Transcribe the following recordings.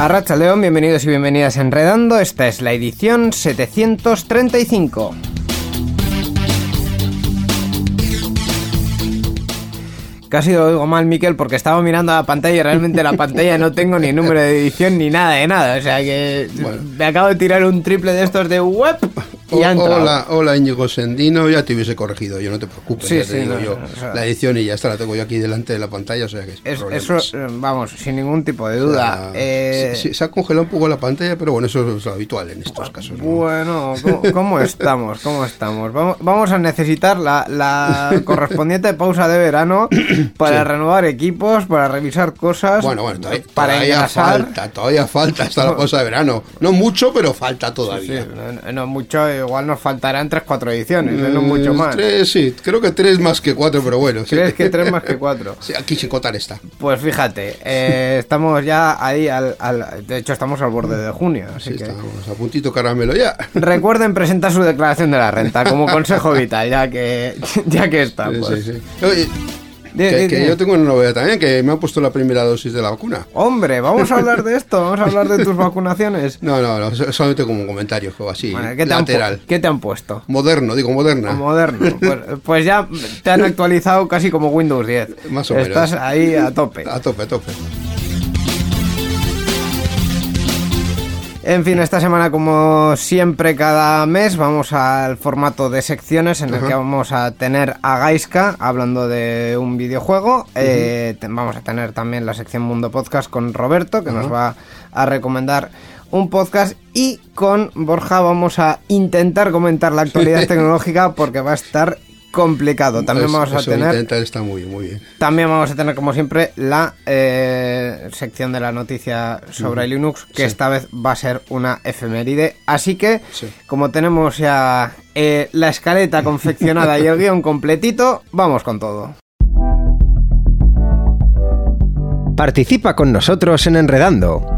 Arracha León, bienvenidos y bienvenidas a Enredando. Esta es la edición 735. Casi lo oigo mal, Miquel, porque estaba mirando a la pantalla y realmente la pantalla no tengo ni número de edición ni nada de nada. O sea que me acabo de tirar un triple de estos de web y ha entrado. hola, hola Íñigo Sendino, ya te hubiese corregido, yo no te preocupes, Sí, ya te sí, digo no, yo. o sea- la edición y ya está, la tengo yo aquí delante de la pantalla, o sea que es eso, eh, vamos, sin ningún tipo de O duda. sea, Eh, se ha congelado un poco la pantalla, pero bueno, eso es lo habitual en estos casos. ¿no? Bueno, ¿cómo, cómo estamos? ¿Cómo estamos? Vamos, vamos a necesitar la, la correspondiente pausa de verano para renovar equipos, para revisar cosas, Bueno, bueno, todavía, para todavía falta, todavía falta hasta la pausa de verano. No mucho, pero falta todavía. no, no mucho, igual nos faltarán 3-4 ediciones, ¿eh? no mucho Mm, más. Tres, sí, creo que tres más que cuatro, pero bueno. sí. ¿Crees que 3 más que 4? Sí, aquí sin contar esta. Pues fíjate, eh, estamos ya ahí, al, al- de hecho estamos al borde de junio, así Sí, que... estamos a puntito caramelo ya. Recuerden presentar su declaración de la renta como consejo vital, ya que, ya que Sí, estamos. sí, sí. Oye, Que, yo tengo una novedad también, que me han puesto la primera dosis de la vacuna. Hombre, vamos a hablar de esto, vamos a hablar de tus vacunaciones. No, no, no, so- solamente como un comentario, juego así, Bueno, ¿qué, lateral. qué te han puesto? Moderno, digo moderna. Moderno. Pues, pues ya te han actualizado casi como Windows 10. Más o menos. Estás ahí a tope. A tope, a tope. En fin, esta semana, como siempre, cada mes vamos al formato de secciones en el que vamos a tener a Gaiska hablando de un videojuego. Eh, vamos a tener también la sección Mundo Podcast con Roberto, que nos va a recomendar un podcast. Y con Borja vamos a intentar comentar la actualidad tecnológica porque va a estar complicado. También vamos a tener intentar está muy bien, muy bien. también vamos a tener, como siempre, la eh, sección de la noticia sobre Linux, que Sí. esta vez va a ser una efeméride. Así que, Sí. como tenemos ya eh, la escaleta confeccionada y el guion completito, vamos con todo. Participa con nosotros en Enredando.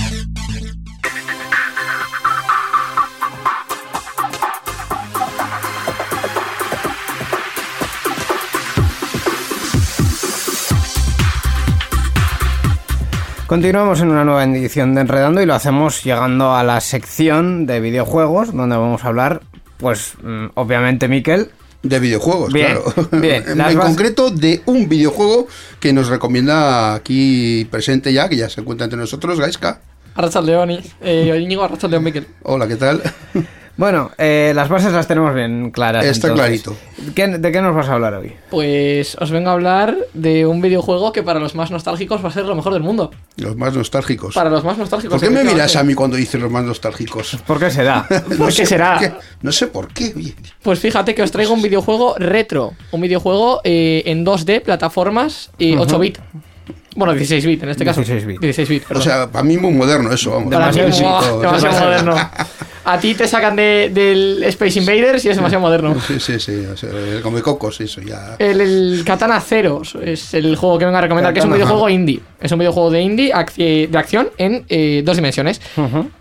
Continuamos en una nueva edición de Enredando y lo hacemos llegando a la sección de videojuegos, donde vamos a hablar, pues, mm, obviamente, Miquel, De videojuegos, Bien, claro. bien. en concreto de un videojuego que nos recomienda aquí presente ya, que ya se encuentra entre nosotros, Gaiska. Arrachal Leoni, eh, Íñigo Arrachal León Miquel. Hola, ¿qué tal? Bueno, eh, las bases las tenemos bien claras. Está entonces. clarito. ¿Qué- ¿De qué nos vas a hablar hoy? Pues os vengo a hablar de un videojuego que para los más nostálgicos va a ser lo mejor del mundo. Los más nostálgicos. Para los más nostálgicos. ¿Por qué me miras a mí cuando dices los más nostálgicos? ¿Por qué será? ¿Por qué será? ¿Por qué? No sé por qué. oye. Pues fíjate que os traigo un videojuego retro. Un videojuego eh, en 2D, plataformas, y 8 bit. Bueno, 16 bit en este caso. 16 bit. 16 bit, O sea, para mí muy moderno eso, vamos. Para mí, demasiado demasiado demasiado- moderno. A ti te sacan de- del Space Invaders y es demasiado moderno. Sí, sí, sí. O sea, el come cocos, eso ya. El, el Katana Zero es el juego que vengo a recomendar, que es un videojuego ajá. indie. Es un videojuego de indie de acción en eh, dos dimensiones.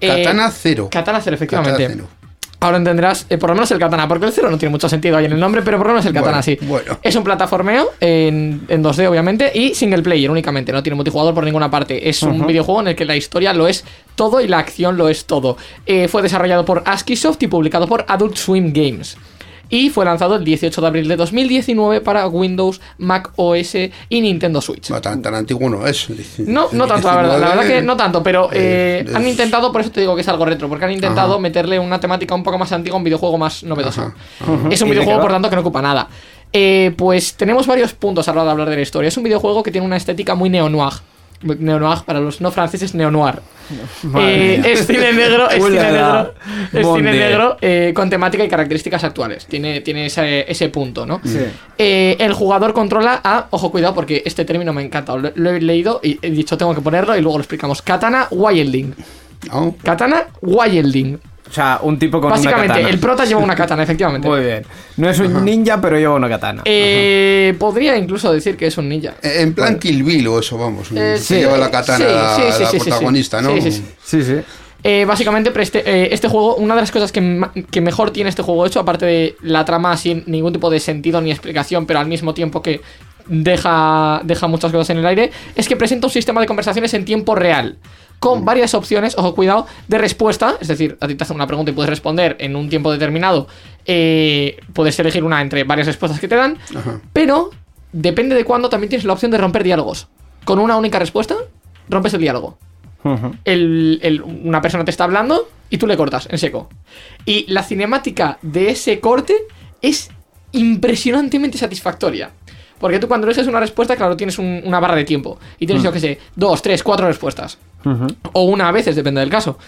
Eh, Katana Cero. Katana Zero, efectivamente. Katana. Ahora entenderás, eh, por lo menos el katana, porque el cero no tiene mucho sentido ahí en el nombre, pero por lo menos el katana Bueno, sí. bueno. Es un plataformeo en, en 2D, obviamente, y single player únicamente, no tiene multijugador por ninguna parte. Es un videojuego en el que la historia lo es todo y la acción lo es todo. Eh, fue desarrollado por Askisoft y publicado por Adult Swim Games. Y fue lanzado el 18 de abril de 2019 para Windows, Mac OS y Nintendo Switch. No, tan, tan antiguo no es. No, no tanto, la verdad. La verdad que no tanto, pero eh, Eh, han intentado, por eso te digo que es algo retro, porque han intentado Ajá. meterle una temática un poco más antigua a un videojuego más novedoso. Ajá, Es un ¿Y de videojuego, por tanto, que no ocupa nada. Eh, pues tenemos varios puntos a la hora de hablar de la historia. Es un videojuego que tiene una estética muy neo-noir. Neo-noir, para los no franceses, neo-noir. Eh, es cine negro, es cine negro, es cine negro eh, con temática y características actuales. Tiene, tiene ese, ese punto, ¿no? Sí. Eh, el jugador controla a, ojo, cuidado, porque este término me encanta. Lo, lo he leído y he dicho tengo que ponerlo y luego lo explicamos. Katana Wilding. No, Katana Wilding. O sea, un tipo con Básicamente, una katana. el prota lleva una katana, efectivamente. Muy bien. No es un ninja, pero lleva una katana. Eh, podría incluso decir que es un ninja. Eh, En plan Kill Bill o eso, vamos. Eh, sí, lleva la katana sí, la, sí, sí, la sí, sí, protagonista, sí. ¿no? Sí, sí, sí. Sí, sí. Eh, básicamente, este, eh, este juego, una de las cosas que, que mejor tiene este juego hecho, aparte de la trama sin ningún tipo de sentido ni explicación, pero al mismo tiempo que deja, deja muchas cosas en el aire, es que presenta un sistema de conversaciones en tiempo real, con varias opciones, ojo, cuidado, de respuesta, es decir, a ti te hacen una pregunta y puedes responder en un tiempo determinado, eh, puedes elegir una entre varias respuestas que te dan, Ajá. pero depende de cuándo también tienes la opción de romper diálogos. Con una única respuesta, rompes el diálogo el- el- una persona te está hablando y tú le cortas en seco. Y la cinemática de ese corte es impresionantemente satisfactoria. Porque tú cuando eliges una respuesta, claro, tienes un- una barra de tiempo. Y tienes, yo qué sé, dos, tres, cuatro respuestas. O una a veces, depende del caso.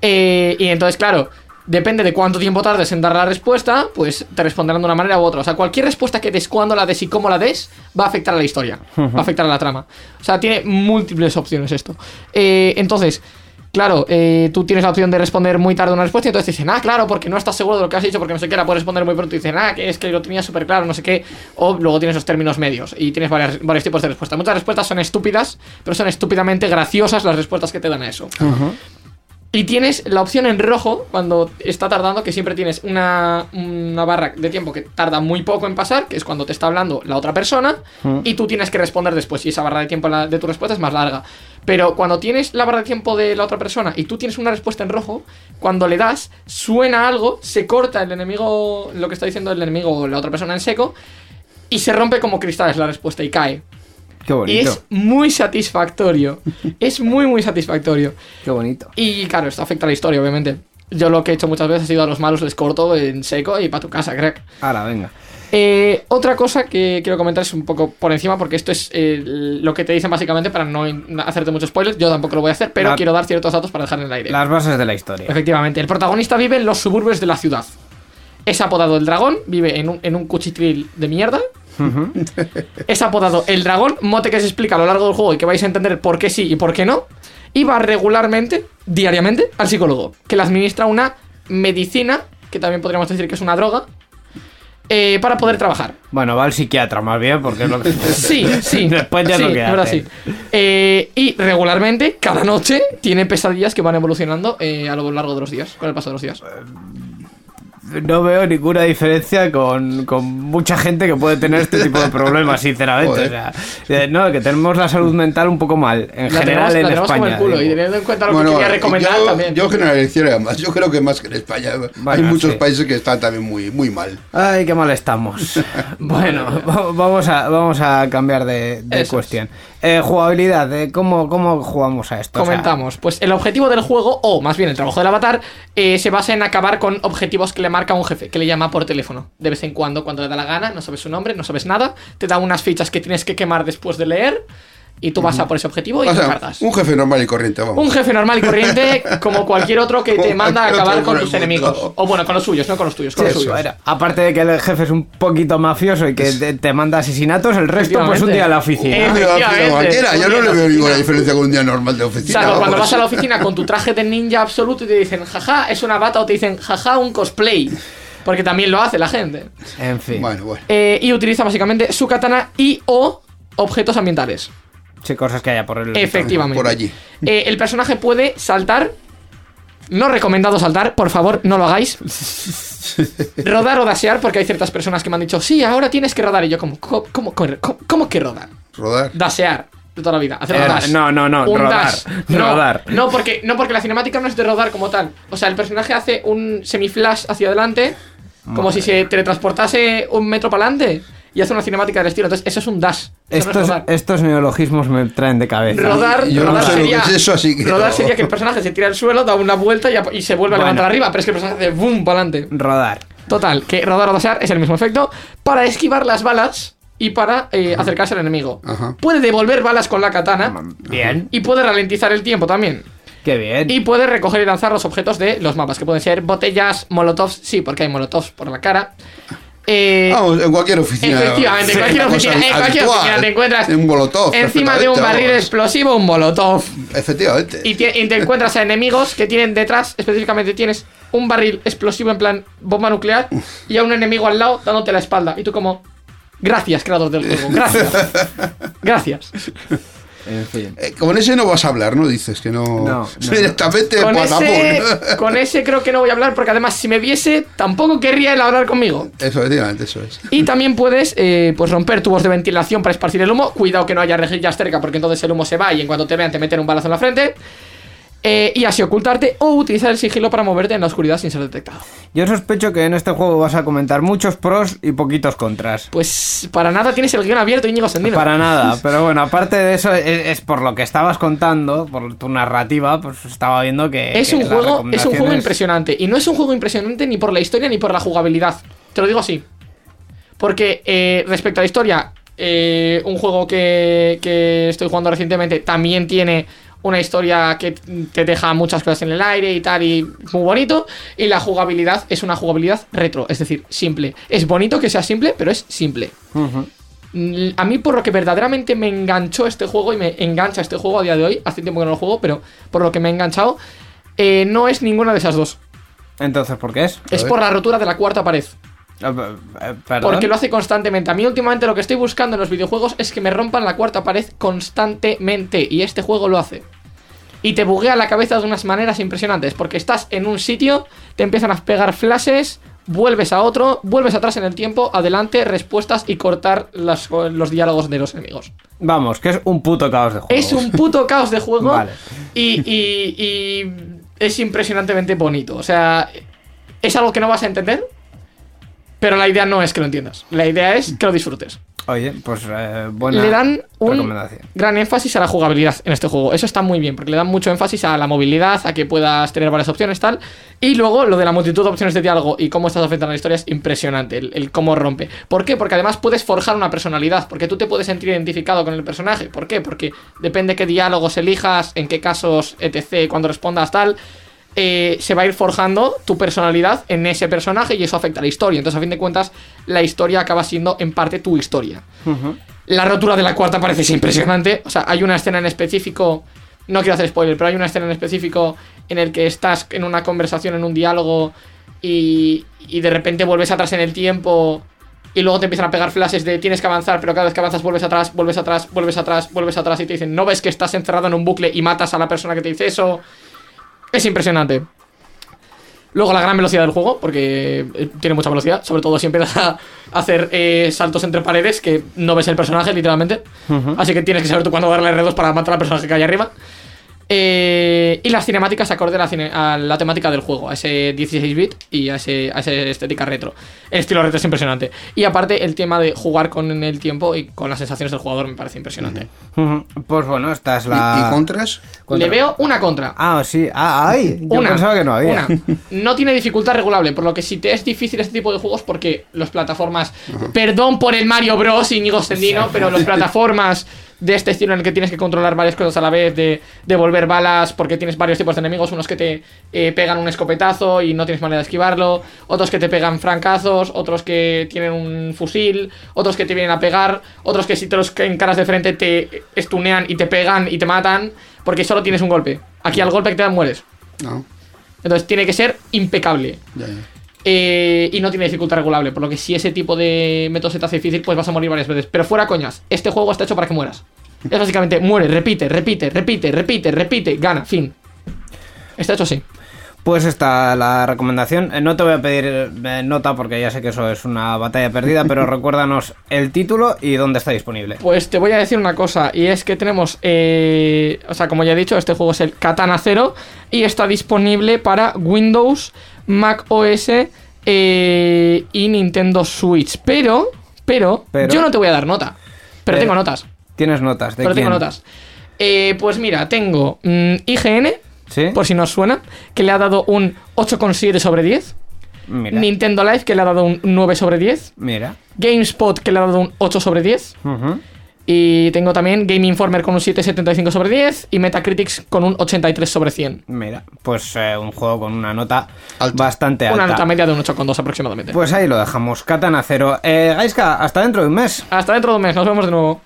Eh, y entonces, claro, depende de cuánto tiempo tardes en dar la respuesta, pues te responderán de una manera u otra. O sea, cualquier respuesta que des, cuando la des y cómo la des, va a afectar a la historia. Va a afectar a la trama. O sea, tiene múltiples opciones esto. Eh, entonces, claro, eh, tú tienes la opción de responder muy tarde una respuesta y entonces te dicen, ah, claro, porque no estás seguro de lo que has dicho, porque no sé qué, la puedes responder muy pronto y dicen, ah, que es que lo tenía súper claro, no sé qué. O luego tienes los términos medios y tienes varias- varios tipos de respuestas. Muchas respuestas son estúpidas, pero son estúpidamente graciosas las respuestas que te dan a eso. Y tienes la opción en rojo cuando está tardando, que siempre tienes una, una barra de tiempo que tarda muy poco en pasar, que es cuando te está hablando la otra persona, y tú tienes que responder después, y esa barra de tiempo de tu respuesta es más larga. Pero cuando tienes la barra de tiempo de la otra persona y tú tienes una respuesta en rojo, cuando le das, suena algo, se corta el enemigo, lo que está diciendo el enemigo o la otra persona en seco, y se rompe como cristales la respuesta y cae. Qué Y bonito. es muy satisfactorio. es muy, muy satisfactorio. Qué bonito. Y claro, esto afecta a la historia, obviamente. Yo lo que he hecho muchas veces ha sido a los malos les corto en seco y para tu casa, crack. Ahora, venga. Eh, otra cosa que quiero comentar es un poco por encima, porque esto es eh, lo que te dicen básicamente para no hacerte muchos spoilers. Yo tampoco lo voy a hacer, pero La- quiero dar ciertos datos para dejar en el aire. Las bases de la historia. Efectivamente, el protagonista vive en los suburbios de la ciudad. Es apodado el dragón, vive en un, en un cuchitril de mierda. es apodado el dragón, mote que se explica a lo largo del juego y que vais a entender por qué sí y por qué no. Y va regularmente, diariamente, al psicólogo, que le administra una medicina, que también podríamos decir que es una droga, eh, para poder trabajar. Bueno, va al psiquiatra más bien, porque es lo que... Sí, sí. Después ya sí, lo que sí. Eh, y regularmente, cada noche, tiene pesadillas que van evolucionando eh, a lo largo de los días, con el paso de los días. No veo ninguna diferencia con, con mucha gente que puede tener este tipo de problemas, sinceramente. O sea, eh, no, que tenemos la salud mental un poco mal, en La general tenemos, la en España. el culo, y teniendo en cuenta lo Bueno, que quería recomendar yo, también. yo generalizaría más. Yo creo que más que en España. Hay Bueno, muchos sí. países que están también muy, muy mal. Ay, qué mal estamos. bueno, va- vamos a, vamos a cambiar de, de cuestión. Eh, jugabilidad, de cómo, ¿cómo jugamos a esto? Comentamos, pues el objetivo del juego, o más bien el trabajo del avatar, eh, se basa en acabar con objetivos que le marca un jefe, que le llama por teléfono. De vez en cuando, cuando le da la gana, no sabes su nombre, no sabes nada, te da unas fichas que tienes que quemar después de leer, y tú vas a por ese objetivo y O te sea, cargas. un jefe normal y corriente, vamos. Un jefe normal y corriente, como cualquier otro que te manda a acabar con tus enemigos. O bueno, con los suyos, no con los tuyos, con Sí, los suyos. era. Aparte de que el jefe es un poquito mafioso y que te, te manda asesinatos, el resto pues un día a la oficina. Cualquiera, yo no le veo ninguna diferencia con un día normal de oficina. Salvo cuando vamos. vas a la oficina con tu traje de ninja absoluto y te dicen, jaja, es una bata, o te dicen, jaja, un cosplay. Porque también lo hace la gente. En fin, Bueno, bueno. Eh, y utiliza básicamente su katana y o objetos ambientales. Sí, cosas que haya por el... Efectivamente. Por allí. Eh, el personaje puede saltar No recomendado saltar, por favor, no lo hagáis. Rodar o dasear, porque hay ciertas personas que me han dicho, sí, ahora tienes que rodar. Y yo, como, ¿cómo, cómo, cómo- cómo que rodar? Rodar. Dasear, de toda la vida. Hacer un Eh, dash. no, no, no, Un rodar, dash. No, rodar. No, porque, no, porque la cinemática no es de rodar como tal. O sea, el personaje hace un semiflash hacia adelante, como si se teletransportase un metro para adelante. Y hace una cinemática del estilo. Entonces, eso es un dash. Eso no es Estos, estos neologismos me traen de cabeza. Rodar, Yo no rodar sé lo sería, que es eso, así que rodar no. sería que el personaje se tira al suelo, da una vuelta y, se vuelve a levantar arriba, pero es que el personaje hace boom para adelante. Rodar. Total, que rodar o dasear es el mismo efecto para esquivar las balas y para eh, acercarse al enemigo. Ajá. Puede devolver balas con la katana Bien. y puede ralentizar el tiempo también. Qué bien. Y puede recoger y lanzar los objetos de los mapas, que pueden ser botellas, molotovs, sí, porque hay molotovs por la cara. Eh, Vamos, en cualquier oficina. Efectivamente, en cualquier oficina, en cualquier oficina te encuentras Un encima de un barril vamos. explosivo un molotov. Efectivamente. Y, y te encuentras a enemigos que tienen detrás, específicamente tienes un barril explosivo en plan bomba nuclear y a un enemigo al lado dándote la espalda. Y tú como, gracias, creador del juego, gracias. Gracias. En fin. Eh, con ese no vas a hablar, ¿no? Dices que no. No, no, Directamente Con ese, con ese creo que no voy a hablar porque además si me viese tampoco querría él hablar conmigo. Efectivamente, eso es. Y también puedes eh, pues romper tubos de ventilación para esparcir el humo. Cuidado que no haya rejillas cerca porque entonces el humo se va y en cuanto te vean te meten un balazo en la frente. Eh, y así ocultarte o utilizar el sigilo para moverte en la oscuridad sin ser detectado. Yo sospecho que en este juego vas a comentar muchos pros y poquitos contras. Pues para nada tienes el guion abierto, Íñigo Sendino. Para nada, pero bueno, aparte de eso, es, es por lo que estabas contando, por tu narrativa, pues estaba viendo que. Es que un, juego, es un juego impresionante. Y no es un juego impresionante ni por la historia ni por la jugabilidad. Te lo digo así. Porque eh, respecto a la historia, eh, un juego que, que estoy jugando recientemente también tiene una historia que te deja muchas cosas en el aire y tal, y muy bonito. Y la jugabilidad es una jugabilidad retro, es decir, simple. Es bonito que sea simple, pero es simple. Mm, A mí por lo que verdaderamente me enganchó este juego y me engancha este juego a día de hoy, hace tiempo que no lo juego, pero por lo que me ha enganchado, eh, no es ninguna de esas dos. Entonces, ¿por qué es? Es por la rotura de la cuarta pared. Perdón. Porque lo hace constantemente. A mí últimamente lo que estoy buscando en los videojuegos es que me rompan la cuarta pared constantemente. Y este juego lo hace. Y te buguea la cabeza de unas maneras impresionantes. Porque estás en un sitio, te empiezan a pegar flashes, vuelves a otro, vuelves atrás en el tiempo, adelante, respuestas y cortar las- los diálogos de los enemigos. Vamos, que es un puto caos de juego. Es un puto caos de juego. Vale. y, y- y es impresionantemente bonito. O sea, es algo que no vas a entender. Pero la idea no es que lo entiendas. La idea es que lo disfrutes. Oye, pues eh, buena le dan un gran énfasis a la jugabilidad en este juego. Eso está muy bien, porque le dan mucho énfasis a la movilidad, a que puedas tener varias opciones, tal. Y luego lo de la multitud de opciones de diálogo y cómo estás afectando a la historia es impresionante, el, el cómo rompe. ¿Por qué? Porque además puedes forjar una personalidad, porque tú te puedes sentir identificado con el personaje. ¿Por qué? Porque depende qué diálogos elijas, en qué casos, etc., cuando respondas tal. Eh, se va a ir forjando tu personalidad en ese personaje y eso afecta a la historia. Entonces, a fin de cuentas, la historia acaba siendo en parte tu historia. La rotura de la cuarta parece impresionante. O sea, hay una escena en específico. No quiero hacer spoiler, pero hay una escena en específico en el que estás en una conversación, en un diálogo, y, y de repente vuelves atrás en el tiempo. Y luego te empiezan a pegar flashes de tienes que avanzar, pero cada vez que avanzas vuelves atrás, vuelves atrás, vuelves atrás, vuelves atrás y te dicen, no ves que estás encerrado en un bucle y matas a la persona que te dice eso. Es impresionante. Luego la gran velocidad del juego, porque eh, tiene mucha velocidad, sobre todo si empiezas a hacer eh, saltos entre paredes que no ves el personaje literalmente. Así que tienes que saber tú cuándo darle R2 para matar al personaje que hay arriba. Eh, y las cinemáticas acorde a la, cine- a la temática del juego, a ese 16-bit y a, ese, a esa estética retro. El estilo retro es impresionante. Y aparte, el tema de jugar con el tiempo y con las sensaciones del jugador me parece impresionante. Pues bueno, esta es ¿Y, la. y contras? Le veo una contra. Ah, sí. Ah, ay. Yo una, pensaba que no había. una. No tiene dificultad regulable, por lo que si te es difícil este tipo de juegos, porque las plataformas. Perdón por el Mario Bros. Íñigo Sendino, pero las plataformas de este estilo en el que tienes que controlar varias cosas a la vez, de devolver balas, porque tienes varios tipos de enemigos, unos que te eh, pegan un escopetazo y no tienes manera de esquivarlo, otros que te pegan francazos, otros que tienen un fusil, otros que te vienen a pegar, otros que si te los encaras de frente te estunean y te pegan y te matan, porque solo tienes un golpe. Aquí al golpe que te dan mueres. No. Entonces tiene que ser impecable. Ya, ya. Eh, y no tiene dificultad regulable. Por lo que si ese tipo de método se te hace difícil, pues vas a morir varias veces. Pero fuera coñas, este juego está hecho para que mueras. Es básicamente muere, repite, repite, repite, repite, repite, gana, fin. Está hecho así. Pues está la recomendación. Eh, No te voy a pedir eh, nota porque ya sé que eso es una batalla perdida, pero recuérdanos el título y dónde está disponible. Pues te voy a decir una cosa, y es que tenemos, eh, o sea, como ya he dicho, este juego es el Katana Zero y está disponible para Windows, Mac OS eh, y Nintendo Switch. Pero, pero, Pero- yo no te voy a dar nota, pero, Pero- tengo notas, Tienes notas de pero quién? tengo notas. Eh, pues mira, tengo mm, IGN, ¿Sí? por si no os suena, que le ha dado un 8,7 sobre 10. Mira. Nintendo Live, que le ha dado un 9 sobre 10. Mira. GameSpot, que le ha dado un 8 sobre 10. Ujú. Y tengo también Game Informer con un 7,75 sobre 10 y Metacritics con un 83 sobre 100. Mira. Pues eh, un juego con una nota Alta. bastante alta. Una nota media de un 8,2 aproximadamente. Pues ahí lo dejamos. Katana cero. Eh, Gaiska, hasta dentro de un mes. Hasta dentro de un mes, nos vemos de nuevo.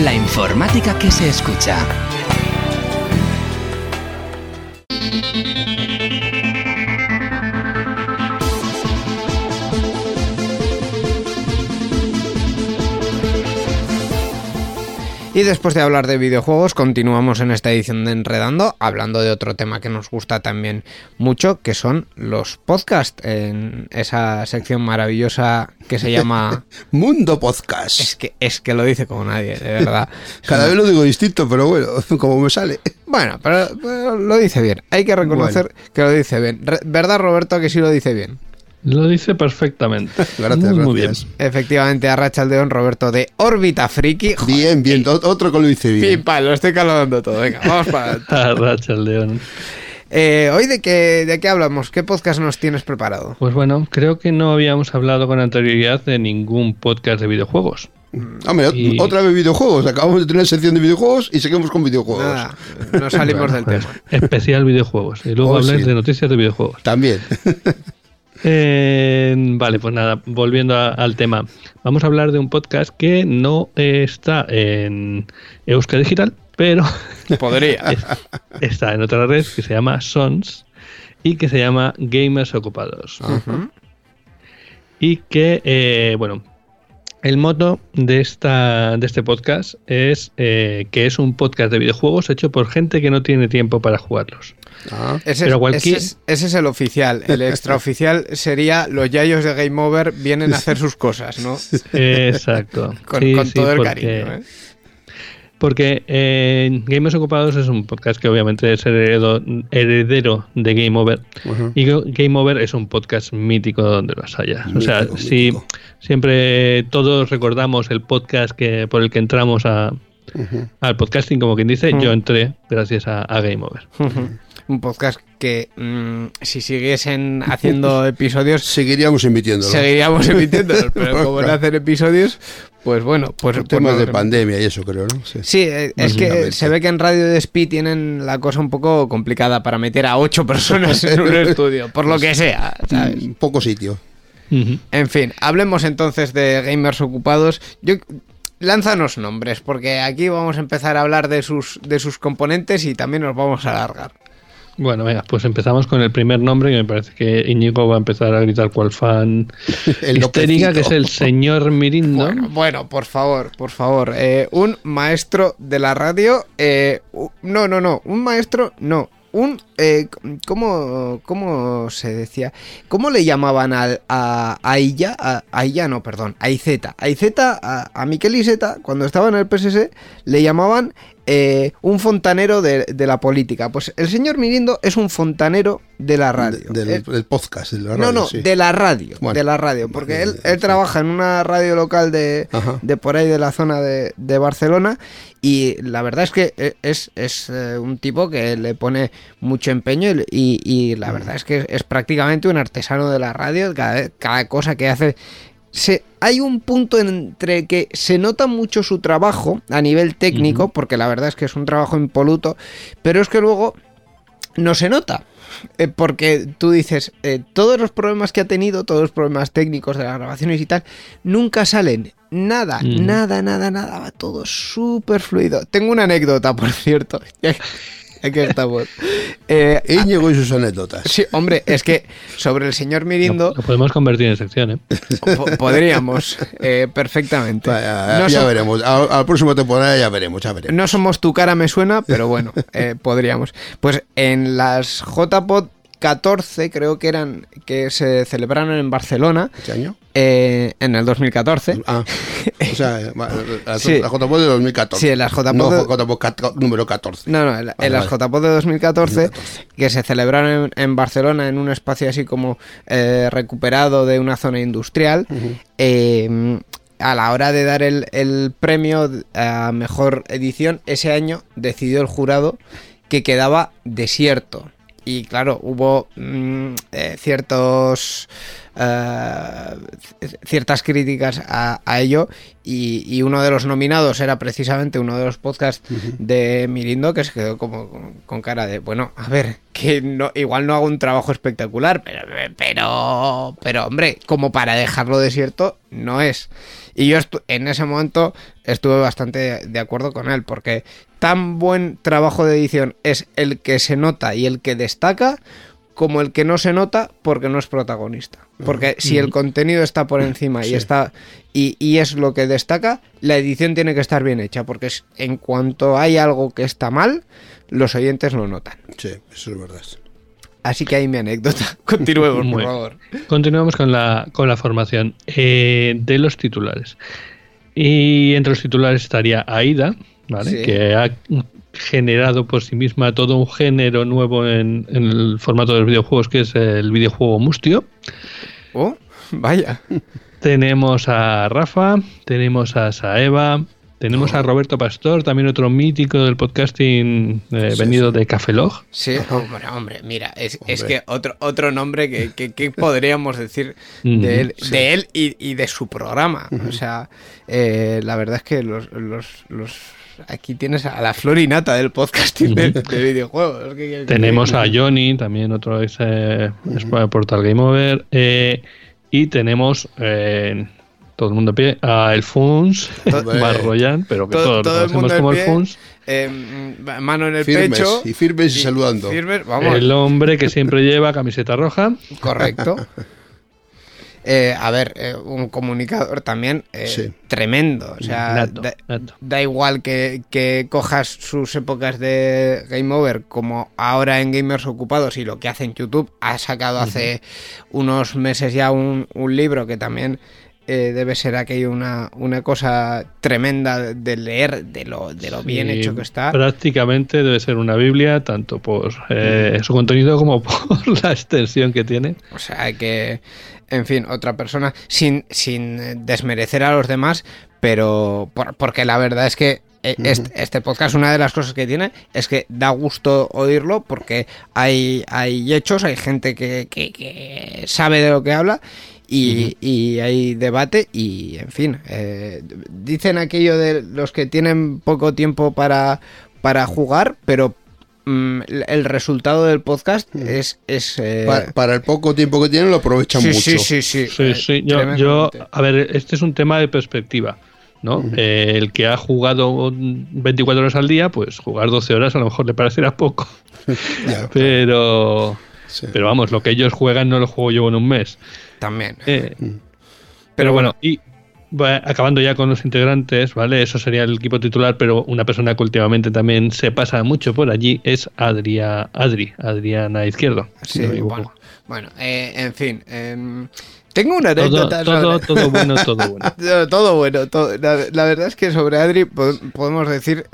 La informática que se escucha. Y después de hablar de videojuegos, continuamos en esta edición de Enredando, hablando de otro tema que nos gusta también mucho, que son los podcasts, en esa sección maravillosa que se llama... Mundo Podcast. es, que, es que lo dice como nadie, de verdad. Cada vez lo digo distinto, pero bueno, como me sale. Bueno, pero, pero lo dice bien. Hay que reconocer que lo dice bien. ¿Verdad, Roberto, que sí lo dice bien? Lo dice perfectamente. Gracias, muy, muy bien. gracias. Efectivamente, a Rachaldeón, Roberto de Órbita Friki. Joder, Bien, bien. ot- Otro que lo hice bien. Pim, pam, lo estoy calando todo. Venga, vamos para. Arracha el león. Eh, Hoy, de qué, ¿de qué hablamos? ¿Qué podcast nos tienes preparado? Pues bueno, creo que no habíamos hablado con anterioridad de ningún podcast de videojuegos. Hombre, ot- Y- otra vez videojuegos. Acabamos de tener sección de videojuegos y seguimos con videojuegos. Nada, no salimos del Pues, tema. especial videojuegos. Y luego Oh, habláis sí. de noticias de videojuegos. También. Eh, vale, pues nada, volviendo a- al tema. Vamos a hablar de un podcast que no está en Euska Digital, pero Podría. es- está en otra red que se llama Sons y que se llama Gamers Ocupados. Y que, eh, bueno, el moto de, esta, de este podcast es eh, que es un podcast de videojuegos hecho por gente que no tiene tiempo para jugarlos. Ah, Ese, Pero es, cualquier- ese, es, ese es el oficial. El extraoficial sería los yayos de Game Over vienen a hacer sus cosas, ¿no? Exacto. Con, Sí, con sí, todo el porque- cariño. ¿eh? Porque eh, Gamers Ocupados es un podcast que obviamente es heredo- heredero de Game Over. Y Game Over es un podcast mítico donde los haya. o sea, Mítico, si siempre todos recordamos el podcast que por el que entramos a, al podcasting, como quien dice, yo entré gracias a, a Game Over. Un podcast que mm, si siguiesen haciendo episodios Seguiríamos emitiéndolo. seguiríamos emitiéndolos, pero como no hacen episodios, pues bueno, pues, Por temas de pandemia y eso, creo, ¿no? Sí. Sí, eh, es que se ve que en Radio Despí tienen la cosa un poco complicada para meter a ocho personas en un estudio, por lo que sea, ¿sabes? Poco sitio. En fin, hablemos entonces de gamers ocupados. Yo lánzanos nombres, porque aquí vamos a empezar a hablar de sus de sus componentes y también nos vamos a alargar. Bueno, venga, pues empezamos con el primer nombre que me parece que Íñigo va a empezar a gritar cual fan El histérica, que es el señor Mirindo. Bueno, bueno, por favor, por favor, eh, un maestro de la radio, eh, no, no, no, un maestro, no, un, eh, ¿cómo, ¿cómo se decía? ¿Cómo le llamaban al, a, a ella? A, a ella no, perdón, a Izeta. A Izeta, a, a Miquel Iseta, cuando estaba en el PSS, le llamaban eh, un fontanero de, de la política. Pues el señor Mirindo es un fontanero de la radio. Del, Eh, del podcast, de la no, radio, no, sí. de la radio, Bueno, de la radio, porque él, él sí. trabaja en una radio local de, por ahí de la zona de, Barcelona y la verdad es que e- es, es eh, un tipo que le pone mucho empeño y, y- y la verdad es que es prácticamente un artesano de la radio, cada cosa que hace... Se, hay un punto entre que se nota mucho su trabajo a nivel técnico, porque la verdad es que es un trabajo impoluto, pero es que luego no se nota. Eh, porque tú dices, eh, todos los problemas que ha tenido, todos los problemas técnicos de las grabaciones y tal, nunca salen. Nada, nada, nada, nada. Va todo súper fluido. Tengo una anécdota, por cierto. Aquí estamos. Eh, Íñigo y sus anécdotas. sí, hombre, es que sobre el señor Mirindo Lo podemos convertir en sección, ¿eh? po- podríamos eh, perfectamente. Vaya, No ya so- veremos. A, a la próxima temporada ya veremos, ya veremos. No somos tu cara, me suena, pero bueno, eh, podríamos. Pues en las JPod 14, creo que eran, que se celebraron en Barcelona, ¿Este año? Eh, en el 2014. Ah, o sea, va, la, Sí. la JPod de 2014. Sí, las JPod No, de- número 14. No, no, en, en las vale. JPod de 2014, 2014. que se celebraron en, en Barcelona en un espacio así como eh, recuperado de una zona industrial, eh, a la hora de dar el, el premio a mejor edición, ese año decidió el jurado que quedaba desierto. Y claro, hubo mm, eh, ciertos eh, ciertas críticas a, a ello y, y uno de los nominados era precisamente uno de los podcasts de Mirindo que se quedó como con, con cara de bueno a ver que no igual no hago un trabajo espectacular pero pero pero hombre como para dejarlo desierto no es y yo en ese momento estuve bastante de acuerdo con él porque tan buen trabajo de edición es el que se nota y el que destaca como el que no se nota porque no es protagonista. Porque si el contenido está por encima y Sí. está y, y es lo que destaca, la edición tiene que estar bien hecha, porque es- en cuanto hay algo que está mal, los oyentes lo notan. Sí, eso es verdad. Así que ahí mi anécdota. Continuemos, por Muy bien. favor. Continuamos con la, con la formación eh, de los titulares. Y entre los titulares estaría Aida, ¿vale? Sí. que ha generado por sí misma todo un género nuevo en, en el formato de los videojuegos, que es el videojuego Mustio. Oh, vaya. Tenemos a Rafa, tenemos a Saeva, tenemos a Roberto Pastor, también otro mítico del podcasting eh, Sí, venido sí. de Cafelog. Sí, hombre, hombre, mira, es, que otro, otro nombre que, que- que podríamos decir de él, sí. de él y, y de su programa. O sea, eh, la verdad es que los, los, los- aquí tienes a la florinata del podcasting de, de videojuegos. ¿qué quieres que Tenemos te a? Johnny, también otro ex eh, portal Game Over. eh, y tenemos, eh, todo el mundo a pie, a El Funs. Marroyan, pero que Todo- todos todo lo conocemos como El. Funs. Eh, mano en el Firmes, pecho. y firmes y saludando. firmes, vamos. El hombre que siempre lleva camiseta roja. Correcto. Eh, a ver, eh, un comunicador también eh, Sí. tremendo. O sea, da, igual que, que cojas sus épocas de Game Over como ahora en Gamers Ocupados y lo que hace en YouTube. Ha sacado hace unos meses ya un, un libro que también eh, debe ser aquello una, una cosa tremenda de leer, de lo, de lo bien hecho que está. Prácticamente debe ser una Biblia, tanto por eh, su contenido como por la extensión que tiene. O sea que, en fin, otra persona, sin, sin desmerecer a los demás, pero por- porque la verdad es que eh, este, este podcast, una de las cosas que tiene es que da gusto oírlo porque hay, hay hechos, hay gente que, que- que sabe de lo que habla. Y, y hay debate y, en fin, eh, dicen aquello de los que tienen poco tiempo para, para jugar, pero el resultado del podcast es... es eh, Pa- para el poco tiempo que tienen lo aprovechan sí, mucho. sí, sí, sí, Sí, sí. Yo, a ver, este es un tema de perspectiva. ¿no? Eh, el que ha jugado 24 horas al día, pues jugar 12 horas a lo mejor le parecerá poco. Ya, Pero, sí. pero vamos, lo que ellos juegan no lo juego yo en un mes. También. Eh, Mm. pero bueno, y acabando ya con los integrantes, ¿vale? Eso sería el equipo titular, pero una persona que últimamente también se pasa mucho por allí es Adria, Adri, Adriana Izquierdo. si Sí, no bueno, bueno eh, en fin. em, tengo una todo, anécdota. todo, todo bueno, todo bueno. Todo, todo bueno. todo- la, la verdad es que sobre Adri po- podemos decir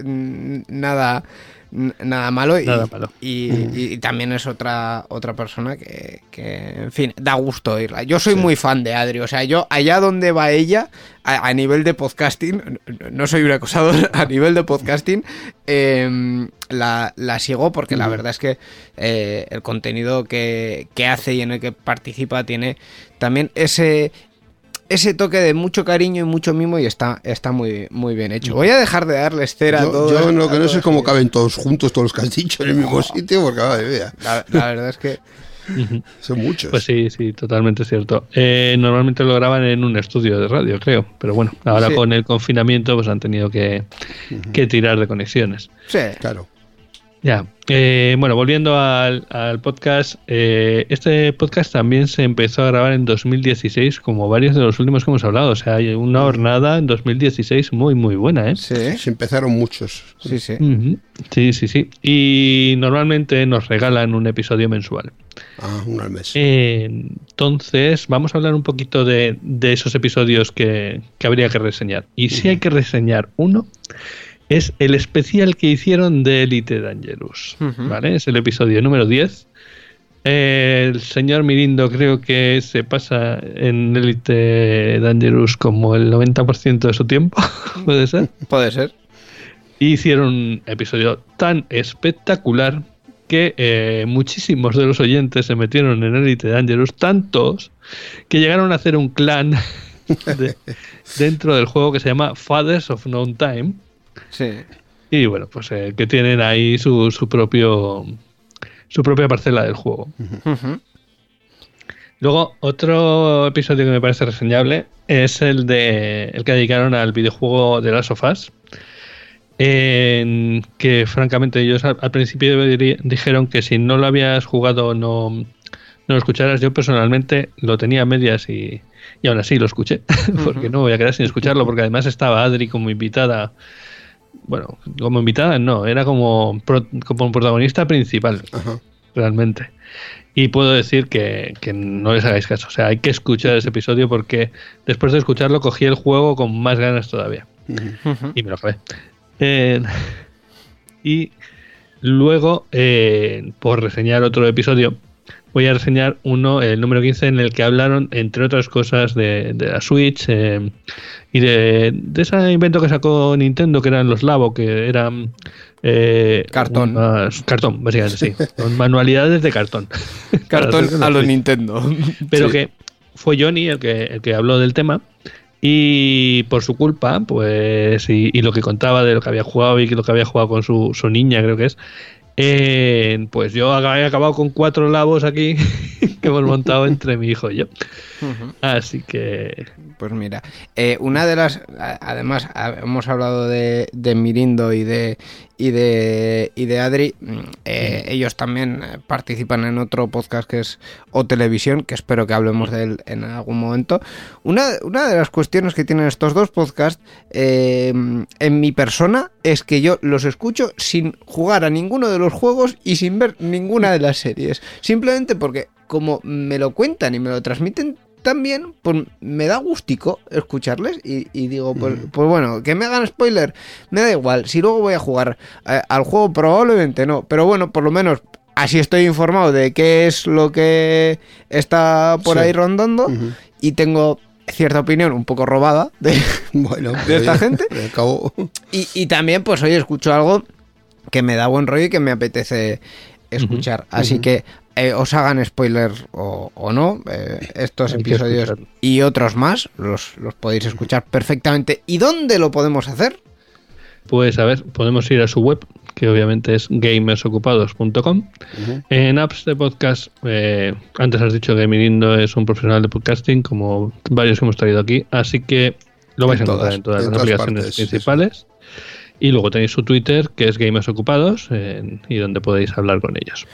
nada nada malo y, Nada malo. y, y también es otra otra persona que, que, en fin da gusto oírla. Yo soy muy fan de Adri o sea yo allá donde va ella a, a nivel de podcasting no- no soy un acosador a nivel de podcasting em, la, la sigo porque la verdad es que eh, el contenido que, que hace y en el que participa tiene también ese ese toque de mucho cariño y mucho mimo y está, está muy, muy bien hecho. Voy a dejar de darles cera a Yo, todos. yo lo a que no sé es cómo caben todos juntos, todos los que has dicho en el mismo sitio, porque madre mía, La, la verdad es que son muchos. Pues sí, sí, totalmente cierto. Eh, normalmente lo graban en un estudio de radio, creo. Pero bueno, ahora Sí. con el confinamiento pues han tenido que, que tirar de conexiones. sí. Claro. Ya, eh, bueno, volviendo al, al podcast, eh, este podcast también se empezó a grabar en 2016, como varios de los últimos que hemos hablado. O sea, hay una jornada en 2016 muy, muy buena, ¿eh? Sí, Se empezaron muchos. sí, sí. Sí, sí, sí. Y normalmente nos regalan un episodio mensual. Ah, uno al mes. Eh, entonces, vamos a hablar un poquito de, de esos episodios que, que habría que reseñar. Y si hay que reseñar uno, es el especial que hicieron de Elite Dangerous. ¿Vale? Es el episodio número 10. Eh, el señor Mirindo creo que se pasa en Elite Dangerous como el 90% de su tiempo, puede ser. Puede ser. Hicieron un episodio tan espectacular que eh, muchísimos de los oyentes se metieron en Elite Dangerous, tantos que llegaron a hacer un clan de- dentro del juego que se llama Fathers of No Time. Sí. Y bueno, pues eh, que tienen ahí su, su propio su propia parcela del juego. Luego, otro episodio que me parece reseñable es el de el que dedicaron al videojuego de Last of Us. En que francamente ellos al, al principio dijeron que si no lo habías jugado no, no lo escucharas. Yo personalmente lo tenía a medias y, y aún así lo escuché. porque no me voy a quedar sin escucharlo. Porque además estaba Adri como invitada. Bueno, como invitada no, era como, pro- como protagonista principal Ajá. realmente. Y puedo decir que, que no les hagáis caso. O sea, hay que escuchar ese episodio porque después de escucharlo cogí el juego con más ganas todavía. Y me lo acabé. Eh, y luego, eh, por reseñar otro episodio, voy a reseñar uno, el número 15, en el que hablaron, entre otras cosas, de, de la Switch eh, y de, de ese invento que sacó Nintendo, que eran los Labo, que eran... eh, Cartón. unas- cartón, básicamente, sí. Con manualidades de cartón. Cartón a los Nintendo. pero Sí. que fue Johnny el que, el que habló del tema y por su culpa, pues, y, y lo que contaba de lo que había jugado y lo que había jugado con su, su niña, creo que es, eh, pues yo he acabado con cuatro labos aquí que hemos montado entre mi hijo y yo. Así que, Pues mira, eh, una de las, además hemos hablado de, de Mirindo y de y de y de Adri, mm, eh, ellos también eh, participan en otro podcast que es O Televisión, que espero que hablemos de él en algún momento. Una, una de las cuestiones que tienen estos dos podcasts eh, en mi persona es que yo los escucho sin jugar a ninguno de los juegos y sin ver ninguna de las series, simplemente porque como me lo cuentan y me lo transmiten también, pues me da gustico escucharles y, y digo, pues, pues bueno, que me hagan spoiler, me da igual, si luego voy a jugar eh, al juego probablemente no, pero bueno, por lo menos así estoy informado de qué es lo que está por Sí. ahí rondando y tengo cierta opinión un poco robada de, Bueno, ¿De esta oye, gente? y también, pues hoy escucho algo que me da buen rollo y que me apetece escuchar. Así que eh, os hagan spoiler o, o no, eh, estos Hay episodios y otros más los, los podéis escuchar perfectamente. ¿Y dónde lo podemos hacer? pues a ver, podemos ir a su web, que obviamente es gamersocupados.com. En apps de podcast, eh, antes has dicho que Mirindo es un profesional de podcasting, como varios que hemos traído aquí, así que lo vais En a encontrar todas, en todas en las todas aplicaciones partes, sí. Y luego tenéis su Twitter, que es Gamers Ocupados, y donde podéis hablar con ellos.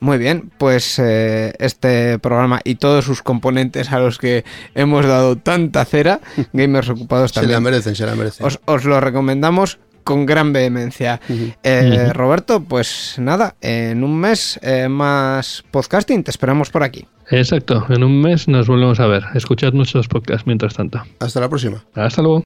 Muy bien, pues eh, este programa y todos sus componentes a los que hemos dado tanta cera, gamers ocupados se la también, merecen, se la merecen. os, os lo recomendamos con gran vehemencia. Eh, Roberto, pues nada, en un mes eh, más podcasting, te esperamos por aquí. Exacto, en un mes nos volvemos a ver. Escuchad muchos podcasts mientras tanto. Hasta la próxima. Hasta luego.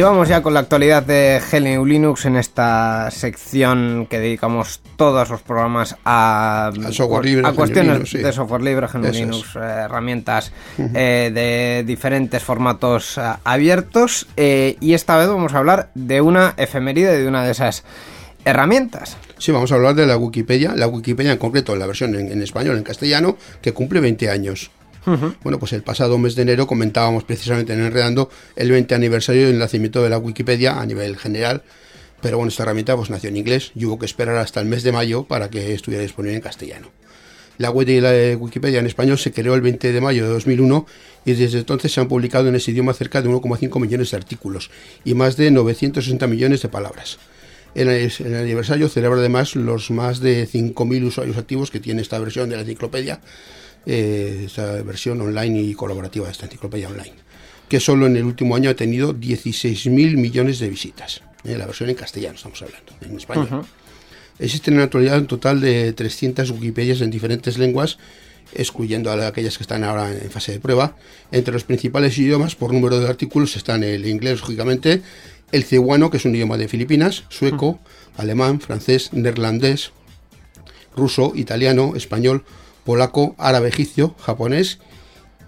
Y vamos ya con la actualidad de GNU Linux en esta sección que dedicamos todos los programas a, software libre, a cuestiones Linux, sí. de software libre, GNU Eso es. Linux, eh, herramientas eh, de diferentes formatos eh, abiertos. y esta vez vamos a hablar de una efeméride, de una de esas herramientas. Sí, vamos a hablar de la Wikipedia, la Wikipedia en concreto, la versión en, en español, en castellano, que cumple 20 años. Bueno, pues el pasado mes de enero comentábamos precisamente en Enredando el 20 aniversario del nacimiento de la Wikipedia a nivel general, pero bueno, esta herramienta pues nació en inglés y hubo que esperar hasta el mes de mayo para que estuviera disponible en castellano. La web de la Wikipedia en español se creó el 20 de mayo de 2001 y desde entonces se han publicado en ese idioma cerca de 1,5 millones de artículos y más de 960 millones de palabras. En el, el aniversario celebra además los más de 5.000 usuarios activos que tiene esta versión de la enciclopedia, eh, esta versión online y colaborativa de esta enciclopedia online, que solo en el último año ha tenido 16.000 millones de visitas. Eh, la versión en castellano estamos hablando, en español. Existen en la actualidad un total de 300 Wikipedias en diferentes lenguas, excluyendo a aquellas que están ahora en fase de prueba. Entre los principales idiomas por número de artículos están el inglés, lógicamente, el cebuano, que es un idioma de Filipinas, sueco, alemán, francés, neerlandés, ruso, italiano, español, polaco, árabe egipcio, japonés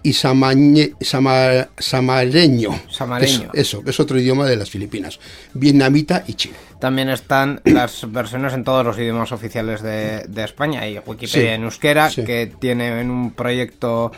y samañe- sama- samareño. Samareño. que es- eso, que es otro idioma de las Filipinas. Vietnamita y chino. También están las versiones en todos los idiomas oficiales de, de España y Wikipedia Sí, en euskera, sí. que tiene en un proyecto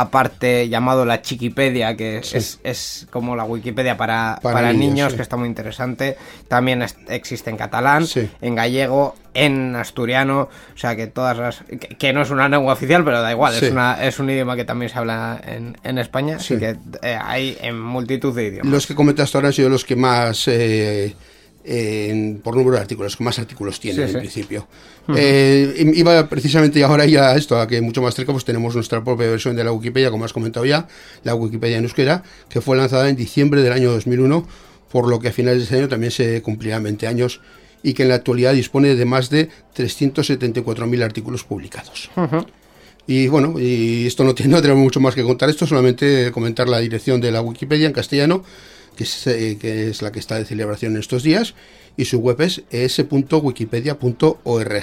aparte llamado la Chiquipedia, que Sí. es, es como la Wikipedia para, Para para niños, niños, sí. que está muy interesante. También es- existe en catalán, Sí. en gallego, en asturiano, o sea que todas las... que, que no es una lengua oficial, pero da igual, es, una, es un idioma que también se habla en, en España, así Sí. que eh, hay en multitud de idiomas. Los que comentaste ahora han sido los que más, eh, en- por número de artículos, que más artículos tienen Sí, en sí. principio. Eh, i- iba precisamente ahora ya a esto, a que mucho más cerca pues tenemos nuestra propia versión de la Wikipedia, como has comentado ya, la Wikipedia en euskera, que fue lanzada en diciembre del año 2001, por lo que a finales de ese año también se cumplirán 20 años y que en la actualidad dispone de más de 374.000 artículos publicados. Y bueno, y esto no, tiene, no tenemos mucho más que contar, esto solamente comentar la dirección de la Wikipedia en castellano, que es, eh, que es la que está de celebración en estos días, y su web es es.wikipedia.org.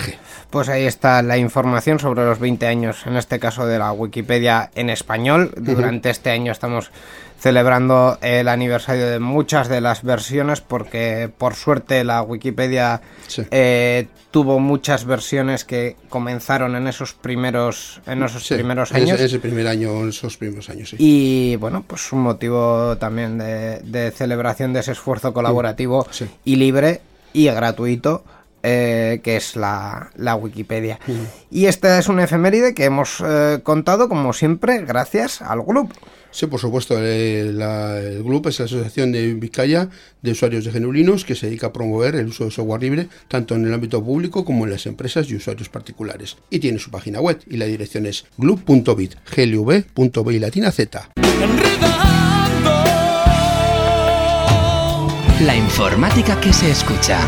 Pues ahí está la información sobre los 20 años, en este caso de la Wikipedia en español. Durante este año estamos celebrando el aniversario de muchas de las versiones porque por suerte la Wikipedia Sí. eh, tuvo muchas versiones que comenzaron en esos primeros en esos Sí, primeros ese- años. ese primer año, esos primeros años, sí. Y bueno, pues un motivo también de, de celebración de ese esfuerzo colaborativo y libre y gratuito eh, que es la, la Wikipedia. Y esta es una efeméride que hemos eh, contado, como siempre, gracias al grupo. Sí, por supuesto, eh, la- el grupo es la Asociación de Vizcaya de Usuarios de Genulinos que se dedica a promover el uso de software libre tanto en el ámbito público como en las empresas y usuarios particulares. Y tiene su página web y la dirección es glub.bit, latina z. La informática que se escucha.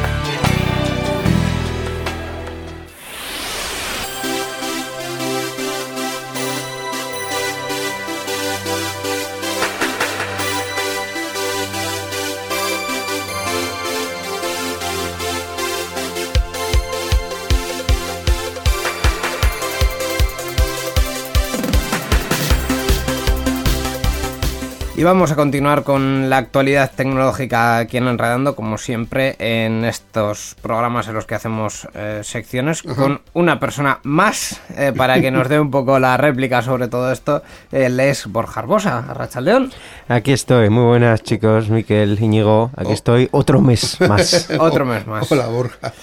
Y vamos a continuar con la actualidad tecnológica aquí en Enredando, como siempre, en estos programas en los que hacemos eh, secciones, con una persona más eh, para que nos dé un poco la réplica sobre todo esto. Él es Borja Arbosa, Arrachaldeón. Aquí estoy, muy buenas chicos, Miquel, Íñigo, aquí Oh. estoy otro mes más. Otro mes más. Hola, Borja.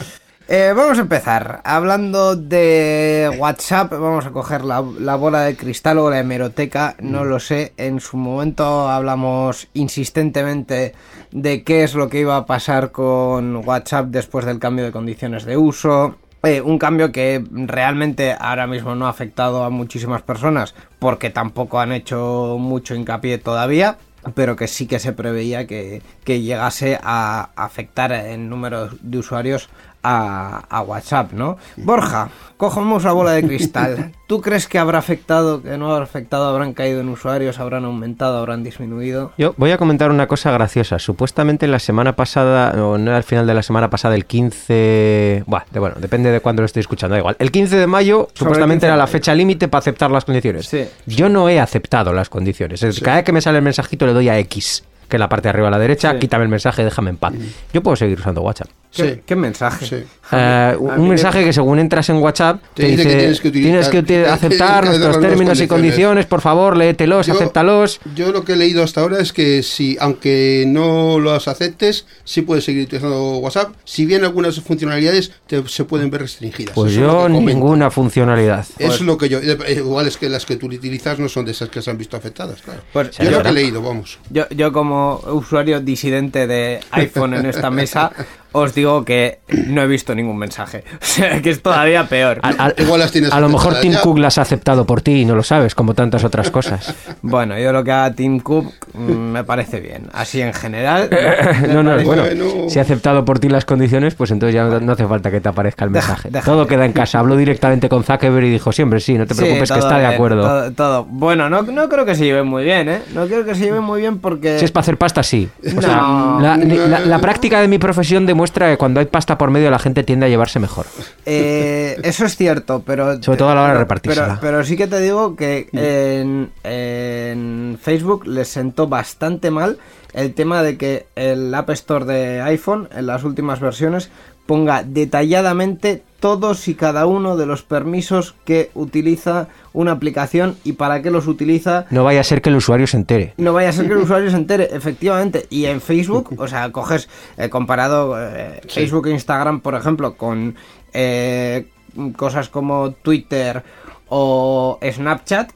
Eh, vamos a empezar. Hablando de WhatsApp, vamos a coger la, la bola de cristal o la hemeroteca, no lo sé. En su momento hablamos insistentemente de qué es lo que iba a pasar con WhatsApp después del cambio de condiciones de uso. Eh, un cambio que realmente ahora mismo no ha afectado a muchísimas personas porque tampoco han hecho mucho hincapié todavía pero que sí que se preveía que, que llegase a afectar en número de usuarios a, a WhatsApp, ¿no? Borja, cogemos la bola de cristal. ¿Tú crees que habrá afectado, que no habrá afectado, habrán caído en usuarios, habrán aumentado, habrán disminuido? Yo voy a comentar una cosa graciosa. Supuestamente la semana pasada, o no era al final de la semana pasada, el 15... Buah, de- bueno, depende de cuándo lo estoy escuchando, da igual. El 15 de mayo supuestamente 15 de era la fecha límite para aceptar las condiciones. Sí. Yo no he aceptado las condiciones. Es- Cada vez que me sale el mensajito le doy a X, que en la parte de arriba a la derecha, Sí. quítame el mensaje, déjame en paz. Yo puedo seguir usando WhatsApp. ¿Qué, Sí. qué mensaje? Sí. Eh, un me- mensaje que según entras en WhatsApp te, Te dice dice que tienes que utilizar- tienes que aceptar que- nuestros términos y condiciones. por favor, léetelos, Yo- acéptalos. Yo lo que he leído hasta ahora es que si, aunque no los aceptes, sí puedes seguir utilizando WhatsApp. Si bien algunas funcionalidades te- se pueden ver restringidas. Pues Eso yo ninguna funcionalidad. Es lo que yo. eh, Igual es que las que tú utilizas no son de esas que se han visto afectadas, claro. Pues yo lo que he leído, vamos. Yo, yo como usuario disidente de iPhone en esta mesa, os digo que no he visto ningún mensaje. O sea, que es todavía peor. A, a- Igual las tienes a lo mejor Tim ya. Cook las ha aceptado por ti y no lo sabes, como tantas otras cosas. Bueno, yo lo que haga Tim Cook mm, me parece bien. Así en general. no, no, bueno, Bueno. si ha aceptado por ti las condiciones, pues entonces ya no, no hace falta que te aparezca el mensaje. Todo queda en casa. Habló directamente con Zuckerberg y dijo, siempre sí, no te Sí, preocupes que está de acuerdo. Todo, todo. Bueno, no, no creo que se lleven muy bien, ¿eh? No creo que se lleven muy bien porque. Si es para hacer pasta, sí. O sea, No. la, la- la práctica de mi profesión demuestra que cuando hay pasta por medio la gente tiende a llevarse mejor. Eh, eso es cierto, pero. Sobre todo a la hora de repartírsela. Pero, pero sí que te digo que en, en Facebook les sentó bastante mal el tema de que el App Store de iPhone, en las últimas versiones, ponga detalladamente todos y cada uno de los permisos que utiliza una aplicación y para qué los utiliza No vaya a ser que el usuario se entere. no vaya a ser que el usuario se entere, efectivamente. Y en Facebook, o sea, coges eh, comparado eh, Facebook e Instagram, por ejemplo, con eh, cosas como Twitter o Snapchat.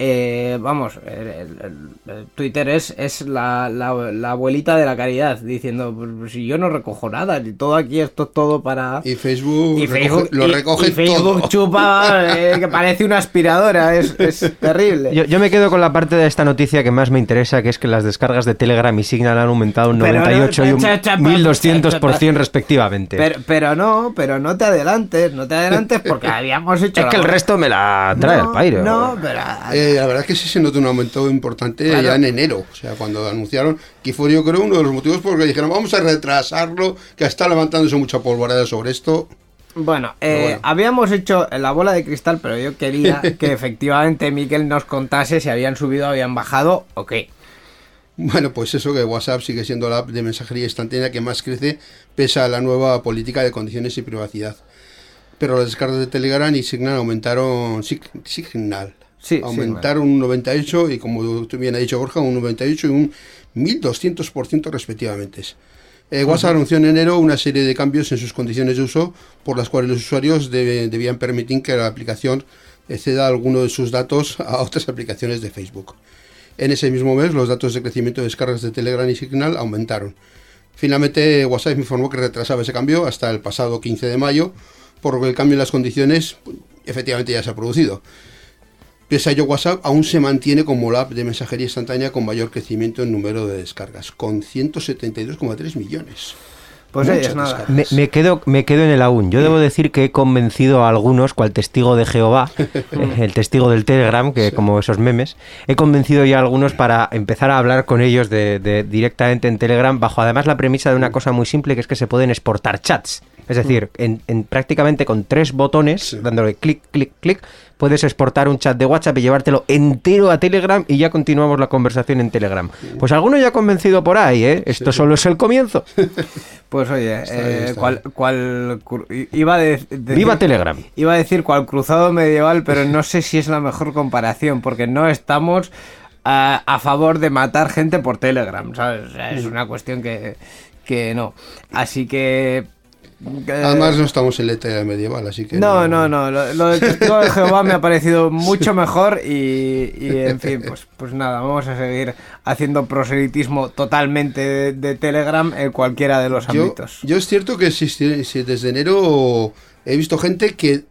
Eh, vamos, el, el- el- el Twitter es, es la, la- la abuelita de la caridad, diciendo, pues, si yo no recojo nada, y todo aquí, esto es todo para... Y Facebook, Y recoge- Facebook, lo y- recoge y Facebook todo. chupa eh, que parece una aspiradora, es, es terrible. Yo, yo me quedo con la parte de esta noticia que más me interesa, que es que las descargas de Telegram y Signal han aumentado un Pero no, 98 y un cha, cha, pa, 1200% respectivamente. Pero, pero no, pero no te adelantes, no te adelantes porque habíamos hecho. es la que el resto me la trae no, al pairo. No, pero. Eh, la verdad es que sí se nota un aumento importante Claro. ya en enero. O sea, cuando anunciaron, que fue yo creo uno de los motivos por los que dijeron vamos a retrasarlo, que está levantándose mucha polvareda sobre esto. Bueno, eh, bueno. habíamos hecho la bola de cristal, pero yo quería que efectivamente Miquel nos contase si habían subido habían bajado o qué. Bueno, pues eso que WhatsApp sigue siendo la app de mensajería instantánea que más crece pese a la nueva política de condiciones y privacidad. Pero las descargas de Telegram y Signal aumentaron Sig- Signal. Sí, aumentaron un 98 y como tú bien ha dicho Borja, un 98 y un 1200% respectivamente. Eh, WhatsApp anunció en enero una serie de cambios en sus condiciones de uso por las cuales los usuarios debe- debían permitir que la aplicación ceda alguno de sus datos a otras aplicaciones de Facebook. En ese mismo mes, los datos de crecimiento de descargas de Telegram y Signal aumentaron. Finalmente, WhatsApp informó que retrasaba ese cambio hasta el pasado 15 de mayo, por lo que el cambio en las condiciones pues, efectivamente ya se ha producido. Pese a ello, WhatsApp aún se mantiene como la app de mensajería instantánea con mayor crecimiento en número de descargas, con 172,3 millones. Pues es nada. Me, me quedo, me quedo en el aún. Yo debo decir que he convencido a algunos, cual testigo de Jehová, el testigo del Telegram, que como esos memes, he convencido ya a algunos para empezar a hablar con ellos de, de- directamente en Telegram, bajo además la premisa de una cosa muy simple, que es que se pueden exportar chats. Es decir, en, en prácticamente con tres botones, dándole clic, clic, clic, puedes exportar un chat de WhatsApp y llevártelo entero a Telegram y ya continuamos la conversación en Telegram. Pues alguno ya ha convencido por ahí, ¿eh? Esto solo es el comienzo. Pues oye, bien, eh, está cual, cual iba a de- decir- ¡Viva Telegram! Iba a decir cual cruzado medieval, pero no sé si es la mejor comparación, porque no estamos a, a favor de matar gente por Telegram, ¿sabes? O sea, es una cuestión que, que no. Así que... Además, no estamos en la etapa medieval, así que. no, no, no, lo, lo del testigo de Jehová me ha parecido mucho mejor y, y, en fin, pues, pues nada, vamos a seguir haciendo proselitismo totalmente de, de Telegram en cualquiera de los Yo, ámbitos. yo es cierto que si, si- desde enero he visto gente que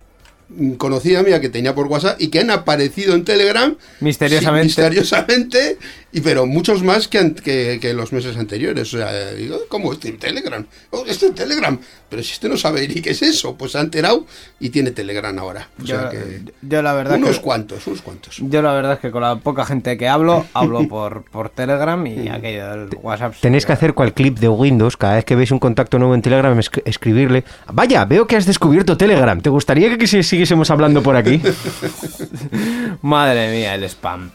conocida mía que tenía por WhatsApp y que han aparecido en Telegram Misteriosamente. sí, misteriosamente y pero muchos más que, an- que, que los meses anteriores. O sea digo cómo este Telegram oh, este Telegram. Pero si este no sabe ni qué es eso pues se ha enterado y tiene Telegram ahora. O sea Yo, que yo la verdad unos que, cuantos unos cuantos. yo la verdad es que con la poca gente que hablo, hablo por, por Telegram y aquello del WhatsApp. Tenéis que hacer cual clip de Windows, cada vez que veis un contacto nuevo en Telegram, esc- escribirle, vaya, veo que has descubierto Telegram, ¿te gustaría que si- siguiésemos hablando por aquí? Madre mía, el spam.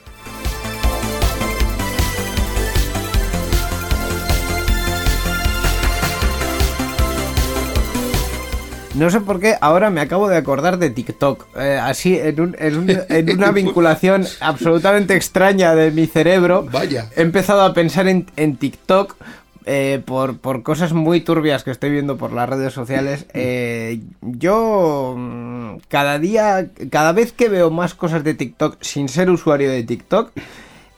No sé por qué, ahora me acabo de acordar de TikTok. eh, así, en, un- en un- en una vinculación absolutamente extraña de mi cerebro. Vaya. He empezado a pensar en, en TikTok eh, por, por cosas muy turbias que estoy viendo por las redes sociales. Eh, yo mm, cada día, cada vez que veo más cosas de TikTok sin ser usuario de TikTok,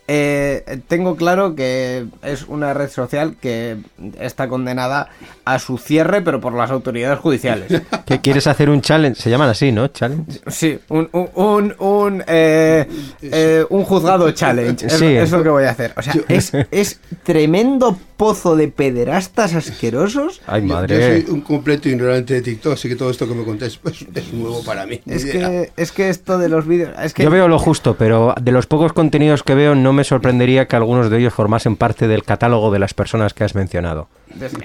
eh, tengo claro que es una red social que está condenada a su cierre, pero por las autoridades judiciales. ¿Qué quieres hacer un challenge? Se llaman así, ¿no? Challenge. Sí, un, un, un, un, eh, eh, un juzgado challenge. Es, Sí. es lo que voy a hacer. O sea, es, es tremendo pozo de pederastas asquerosos. Ay, Yo- Yo, madre. soy un completo ignorante de TikTok, así que todo esto que me contáis pues, es nuevo para mí. Es que, es que esto de los vídeos. Es que Yo veo lo justo, pero de los pocos contenidos que veo no me sorprendería que algunos de ellos formasen parte del catálogo de las personas que has mencionado.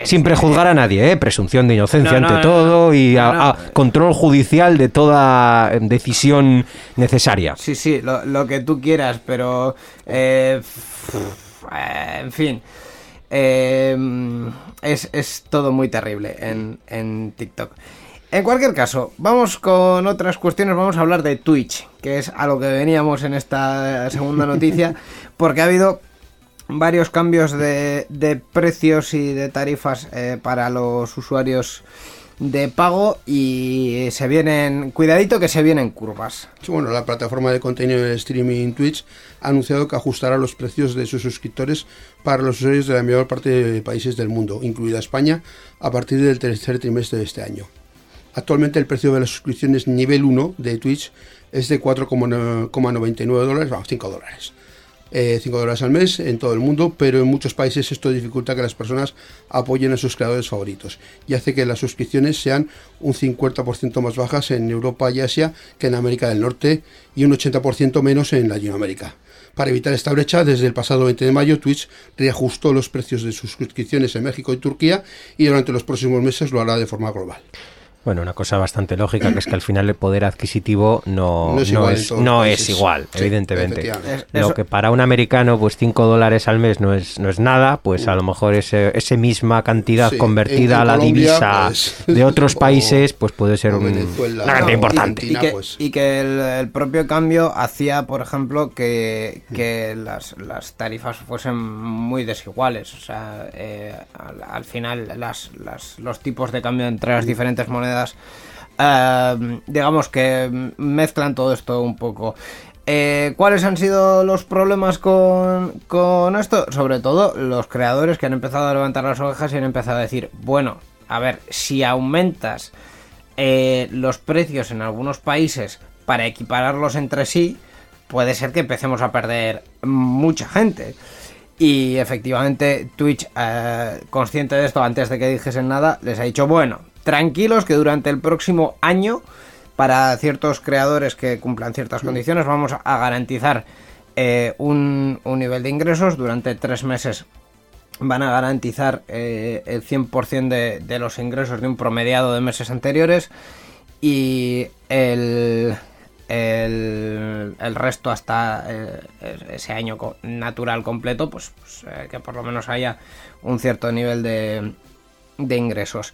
Sin prejuzgar a nadie, ¿eh? presunción de inocencia No, no, ante no, todo y a- a control judicial de toda eh, decisión necesaria. Sí, sí, lo, lo que tú quieras, pero... eh, eh, en fin. Eh, es, es todo muy terrible en, en TikTok. En cualquier caso, vamos con otras cuestiones. Vamos a hablar de Twitch, que es a lo que veníamos en esta segunda noticia, porque ha habido varios cambios de, de precios y de tarifas eh, para los usuarios de pago y se vienen, cuidadito que se vienen curvas. Bueno, la plataforma de contenido de streaming Twitch ha anunciado que ajustará los precios de sus suscriptores para los usuarios de la mayor parte de países del mundo, incluida España, a partir del tercer trimestre de este año. Actualmente el precio de las suscripciones nivel 1 de Twitch es de 4,99 dólares, vamos, 5 dólares. Eh, 5 dólares al mes en todo el mundo, pero en muchos países esto dificulta que las personas apoyen a sus creadores favoritos y hace que las suscripciones sean un 50% más bajas en Europa y Asia que en América del Norte y un 80% menos en Latinoamérica. Para evitar esta brecha, desde el pasado 20 de mayo, Twitch reajustó los precios de sus suscripciones en México y Turquía y durante los próximos meses lo hará de forma global. Bueno, una cosa bastante lógica, que es que al final el poder adquisitivo no, No es no igual es, no igual, Sí, evidentemente. Lo que para un americano, pues 5 dólares al mes no es, no es nada, pues a lo mejor ese, ese misma cantidad Sí, convertida a la Colombia, divisa pues, de otros países, pues puede ser un- una cantidad importante. Y que, pues. y que el, el propio cambio hacía, por ejemplo, que, que las, las tarifas fuesen muy desiguales. O sea, eh, al, al final las, las- los tipos de cambio entre las diferentes monedas, eh, digamos que mezclan todo esto un poco. Eh, ¿Cuáles han sido los problemas con, con esto? Sobre todo los creadores que han empezado a levantar las orejas y han empezado a decir, bueno, a ver, si aumentas eh, los precios en algunos países para equipararlos entre sí, puede ser que empecemos a perder mucha gente. Y efectivamente Twitch, eh, consciente de esto antes de que dijesen nada, les ha dicho, bueno, tranquilos que durante el próximo año, para ciertos creadores que cumplan ciertas condiciones, vamos a garantizar eh, un, un nivel de ingresos durante tres meses van a garantizar eh, el 100% de, de los ingresos de un promediado de meses anteriores y el, el, el resto hasta eh, ese año natural completo, pues, pues, eh, que por lo menos haya un cierto nivel de, de ingresos.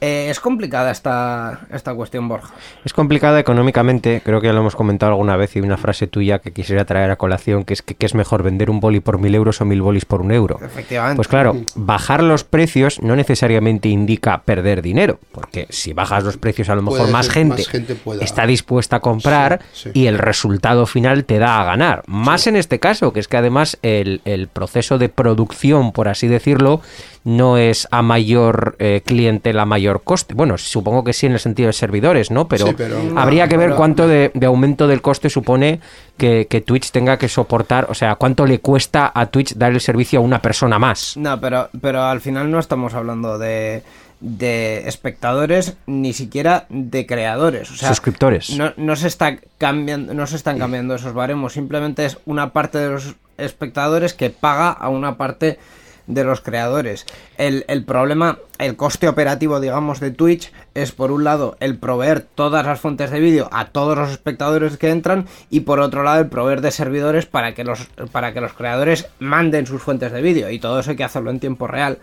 Eh, es complicada esta, esta cuestión, Borja. Es complicada económicamente, creo que ya lo hemos comentado alguna vez y una frase tuya que quisiera traer a colación, que es que, que es mejor vender un boli por mil euros o mil bolis por un euro. Efectivamente. Pues claro, bajar los precios no necesariamente indica perder dinero, porque si bajas los precios a lo mejor más gente, más gente pueda- está dispuesta a comprar Sí, sí. y el resultado final te da a ganar. Más en este caso, que es que además el, el proceso de producción, por así decirlo, no es a mayor eh, clientela, a mayor coste. Bueno, supongo que sí en el sentido de servidores, ¿no? Pero, Sí, pero- habría que ver pero- cuánto de, de aumento del coste supone que, que Twitch tenga que soportar, o sea, cuánto le cuesta a Twitch dar el servicio a una persona más. No, pero, pero al final no estamos hablando de, de espectadores ni siquiera de creadores. O sea, Suscriptores. No, no se está cambiando, no se están cambiando esos baremos. Simplemente es una parte de los espectadores que paga a una parte de los creadores. El, el problema, el coste operativo, digamos, de Twitch es por un lado el proveer todas las fuentes de vídeo a todos los espectadores que entran y por otro lado el proveer de servidores para que los, para que los creadores manden sus fuentes de vídeo y todo eso hay que hacerlo en tiempo real.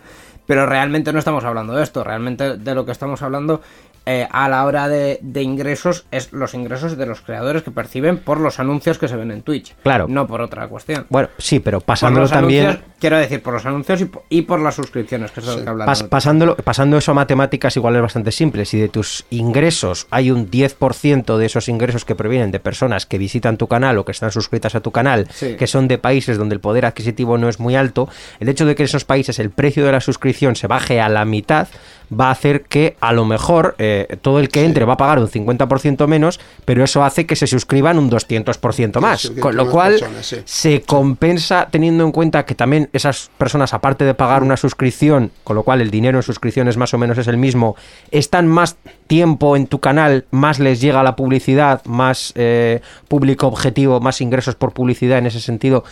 Pero realmente no estamos hablando de esto, realmente de lo que estamos hablando eh, a la hora de, de ingresos es los ingresos de los creadores que perciben por los anuncios que se ven en Twitch. Claro. No por otra cuestión. Bueno, sí, pero pasándolo también... anuncios, quiero decir, por los anuncios y por, y por las suscripciones, que es de lo que hablamos. Pas- pasándolo, pasando eso a matemáticas igual es bastante simple. Si de tus ingresos hay un 10% de esos ingresos que provienen de personas que visitan tu canal o que están suscritas a tu canal, Sí. que son de países donde el poder adquisitivo no es muy alto, el hecho de que en esos países el precio de la suscripción se baje a la mitad va a hacer que a lo mejor eh, todo el que entre va a pagar un 50% menos, pero eso hace que se suscriban un 200% más. Sí, Con lo cual personas, sí. se compensa teniendo en cuenta que también esas personas, aparte de pagar una suscripción, con lo cual el dinero en suscripciones más o menos es el mismo, están más tiempo en tu canal, más les llega la publicidad, más eh, público objetivo, más ingresos por publicidad en ese sentido.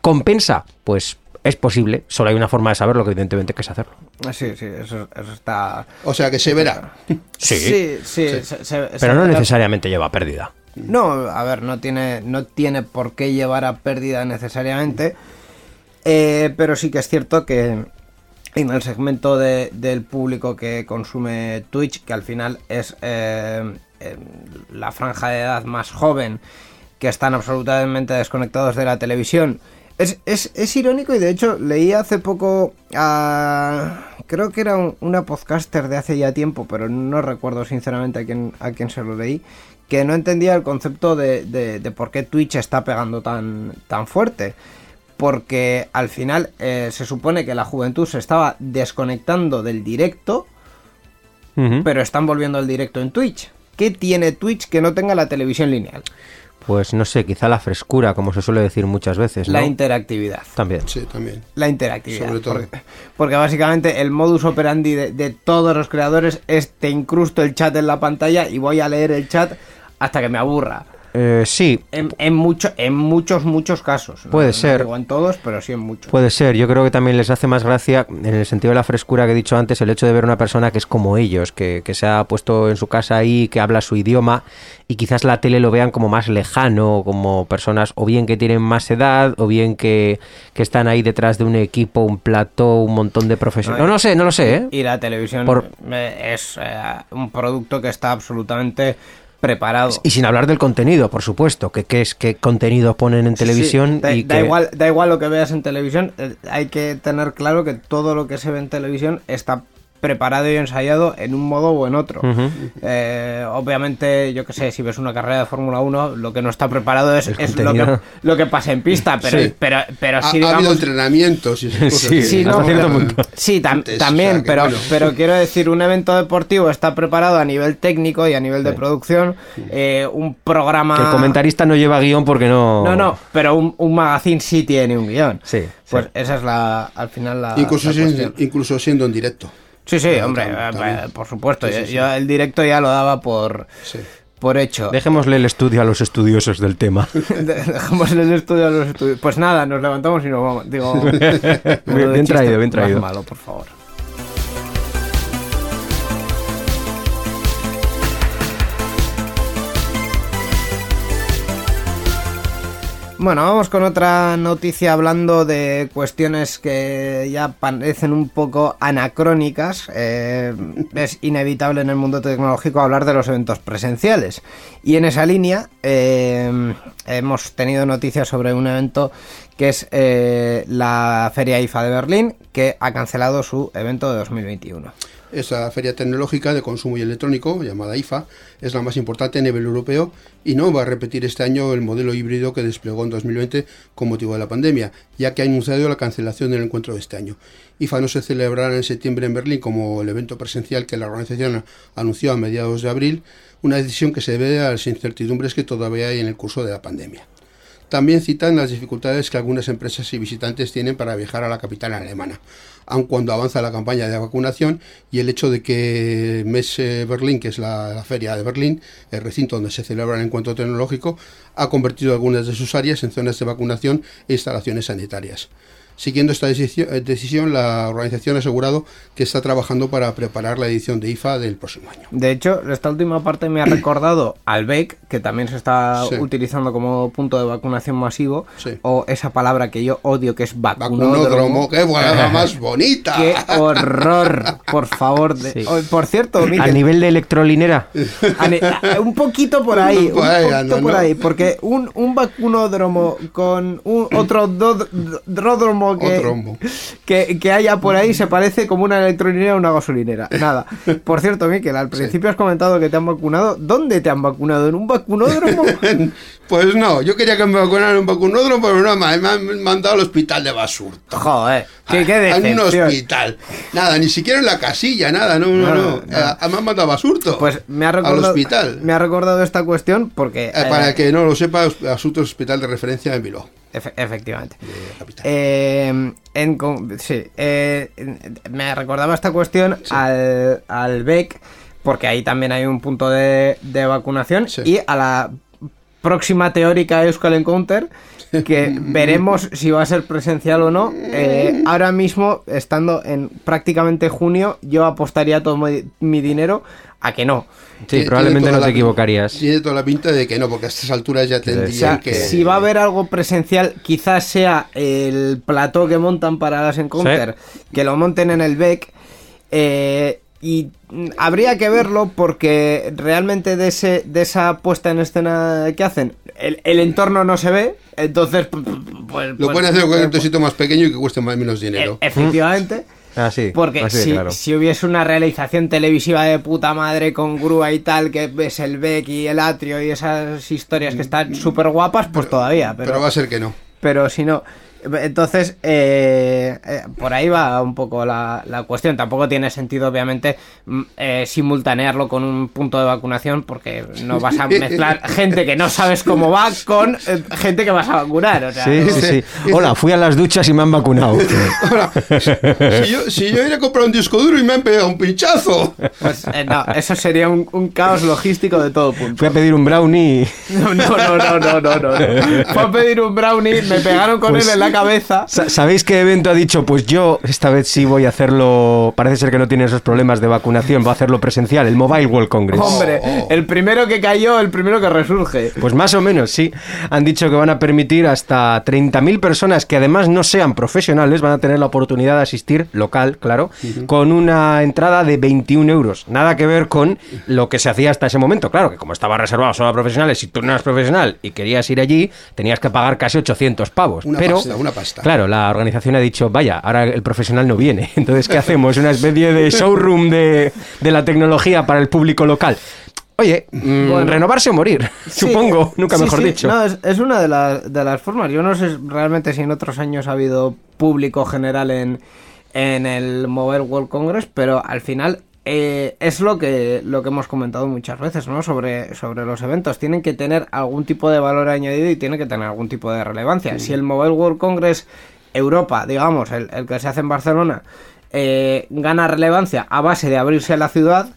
¿Compensa? Pues es posible, solo hay una forma de saberlo que evidentemente que es hacerlo. Sí, sí, eso, eso está... O sea que se verá. Sí. sí, sí, se- se- se Pero no necesariamente lleva a pérdida. No, a ver, no tiene, no tiene por qué llevar a pérdida necesariamente. Eh, pero sí que es cierto que en el segmento de- del público que consume Twitch, que al final es eh, eh, la franja de edad más joven, que están absolutamente desconectados de la televisión. Es, es- es irónico y de hecho leí hace poco a... Creo que era un- una podcaster de hace ya tiempo, pero no recuerdo sinceramente a quién, a quién se lo leí, que no entendía el concepto de, de- de por qué Twitch está pegando tan, tan fuerte. Porque al final eh, se supone que la juventud se estaba desconectando del directo, pero están volviendo al directo en Twitch. ¿Qué tiene Twitch que no tenga la televisión lineal? Pues no sé, quizá la frescura, como se suele decir muchas veces. ¿no? La interactividad. También. Sí, también. La interactividad. Sobre todo. Porque, porque básicamente el modus operandi de, de todos los creadores es te incrusto el chat en la pantalla y voy a leer el chat hasta que me aburra. Eh, sí, En, en, mucho, en muchos, muchos casos. ¿no? Puede No ser. digo en todos, pero sí en muchos. Puede ser, yo creo que también les hace más gracia, en el sentido de la frescura que he dicho antes, el hecho de ver una persona que es como ellos, que, que se ha puesto en su casa ahí, que habla su idioma, y quizás la tele lo vean como más lejano, como personas o bien que tienen más edad, o bien que, que están ahí detrás de un equipo, un plató, un montón de profesionales. No, no sé, no lo sé, ¿eh? Y la televisión Por- es eh, un producto que está absolutamente preparado. Y sin hablar del contenido, por supuesto, que qué es qué contenido ponen en Sí, televisión da, y da que- igual, da igual lo que veas en televisión, eh, hay que tener claro que todo lo que se ve en televisión está preparado y ensayado en un modo o en otro. Eh, obviamente, yo que sé, si ves una carrera de Fórmula 1, lo que no está preparado es, lo, que, lo que pasa en pista, pero, Sí. pero, pero Ha, sí, ha habido entrenamientos y esas cosas. Sí, Sí, no, pero- sí, tam- Antes, también, o sea, que pero, bueno. pero quiero decir, un evento deportivo está preparado a nivel técnico y a nivel de producción. eh, un programa. que el comentarista no lleva guion porque no... No, no, pero un, un magazine sí tiene un guion. Sí, Pues sí. esa es la, al final la. Incluso, la siendo, cuestión. incluso siendo en directo. Sí, sí, Claro, hombre, eh, también. eh, por supuesto. Sí, yo, sí, sí. yo el directo ya lo daba por, Sí. por hecho. Dejémosle el estudio a los estudiosos del tema. Dejamos el estudio a los estudios. Pues nada, nos levantamos y nos vamos. Digo, bien chiste traído, bien más traído. malo, por favor. Bueno, vamos con otra noticia hablando de cuestiones que ya parecen un poco anacrónicas. Eh, es inevitable en el mundo tecnológico hablar de los eventos presenciales. Y en esa línea eh, hemos tenido noticias sobre un evento que es eh, la Feria IFA de Berlín, que ha cancelado su evento de 2021. Esa feria tecnológica de consumo y electrónico, llamada IFA, es la más importante a nivel europeo y no va a repetir este año el modelo híbrido que desplegó en 2020 con motivo de la pandemia, ya que ha anunciado la cancelación del encuentro de este año. IFA no se celebrará en septiembre en Berlín como el evento presencial que la organización anunció a mediados de abril, una decisión que se debe a las incertidumbres que todavía hay en el curso de la pandemia. También citan las dificultades que algunas empresas y visitantes tienen para viajar a la capital alemana, aun cuando avanza la campaña de vacunación y el hecho de que MES Berlín, que es la, la feria de Berlín, el recinto donde se celebra el encuentro tecnológico, ha convertido algunas de sus áreas en zonas de vacunación e instalaciones sanitarias. Siguiendo esta decisión, eh, decisión, la organización ha asegurado que está trabajando para preparar la edición de IFA del próximo año. De hecho, esta última parte me ha recordado al BEC, que también se está Sí. utilizando como punto de vacunación masivo, Sí. o esa palabra que yo odio que es Vacunódromo, vacunódromo. qué palabra más bonita. ¡Qué horror! Por favor. de- Sí. Oh, por cierto, A Miquel, nivel de electrolinera. A- un poquito por ahí, un ahí, poquito por ¿no? ahí, porque un, un vacunódromo con un otro do- dródromo que, que, que haya por ahí se parece como una electrolinera a una gasolinera. Nada. Por cierto, Miquel, al principio has comentado que te han vacunado. ¿Dónde te han vacunado? ¿En un vacunódromo? Pues no, yo quería que me vacunaran en un vacunódromo, pero no, me me han mandado al hospital de Basurto. Joder, qué, qué En un hospital. Nada, ni siquiera en la casilla, nada, no, no, No, no. no. Eh, me han mandado a Basurto. Pues me ha Al recordado, hospital. me ha recordado esta cuestión porque... Eh, eh, para que no lo sepa, Basurto es hospital de referencia en Bilbao, efe- efectivamente. Eh, en sí, eh, me recordaba esta cuestión al, al BEC, porque ahí también hay un punto de, de vacunación, Sí. y a la próxima teórica Euskal Encounter, que veremos si va a ser presencial o no. Eh, ahora mismo, estando en prácticamente junio, yo apostaría todo mi, mi dinero a que no. Sí, Tiene- probablemente tiene no te la- equivocarías. Tiene toda la pinta de que no, porque a estas alturas ya O tendrían sea, que... si va a haber algo presencial, quizás sea el plató que montan para las Encounter, que lo monten en el BEC. eh, y mm, habría que verlo porque realmente de, ese, de esa puesta en escena que hacen, el, el entorno no se ve. Entonces, p- p- pues, Lo pues, pueden hacer pues, un sitio más pequeño y que cueste más menos dinero. e- efectivamente. Ah, sí. Porque así si, claro. si hubiese una realización televisiva de puta madre con grúa y tal, que ves el Beck y el atrio y esas historias que están súper guapas, pues todavía. Pero, pero va a ser que no. pero si no. Entonces, eh, eh, por ahí va un poco la, la cuestión. Tampoco tiene sentido, obviamente, mm, eh, simultanearlo con un punto de vacunación, porque no vas a mezclar gente que no sabes cómo va con eh, gente que vas a vacunar. O sea, Sí, no- sí, sí. Hola, fui a las duchas y me han vacunado. Ahora, si yo, si yo ir a comprar un disco duro y me han pegado un pinchazo. pues, eh, no, eso sería un, un caos logístico de todo punto. Fui a pedir un brownie. No, no, no, no, no, no, no. Fue a pedir un brownie, me pegaron con Pues- él en la cabeza. Sa- ¿Sabéis qué evento ha dicho? Pues yo esta vez sí voy a hacerlo. Parece ser que no tiene esos problemas de vacunación. Voy a hacerlo presencial, el Mobile World Congress. Hombre, oh. el primero que cayó, el primero que resurge. Pues más o menos, sí. Han dicho que van a permitir hasta 30.000 personas que además no sean profesionales, van a tener la oportunidad de asistir, local, claro, con una entrada de 21 euros. Nada que ver con lo que se hacía hasta ese momento. Claro, que como estaba reservado solo a profesionales, si tú no eras profesional y querías ir allí, tenías que pagar casi 800 pavos. Una Pero, pasta, una pasta. Claro, la organización ha dicho, vaya, ahora el profesional no viene. Entonces, ¿qué hacemos? Una especie de showroom de, de la tecnología para el público local. Oye, mm, Bueno. renovarse o morir, Sí, supongo, nunca sí, mejor sí. dicho. No, es, es una de, las de las formas. Yo no sé realmente si en otros años ha habido público general en, en el Mobile World Congress, pero al final eh, es lo que, lo que hemos comentado muchas veces, ¿no? Sobre, sobre los eventos. Tienen que tener algún tipo de valor añadido y tienen que tener algún tipo de relevancia. Si el Mobile World Congress Europa, digamos, el, el que se hace en Barcelona, eh, gana relevancia a base de abrirse a la ciudad,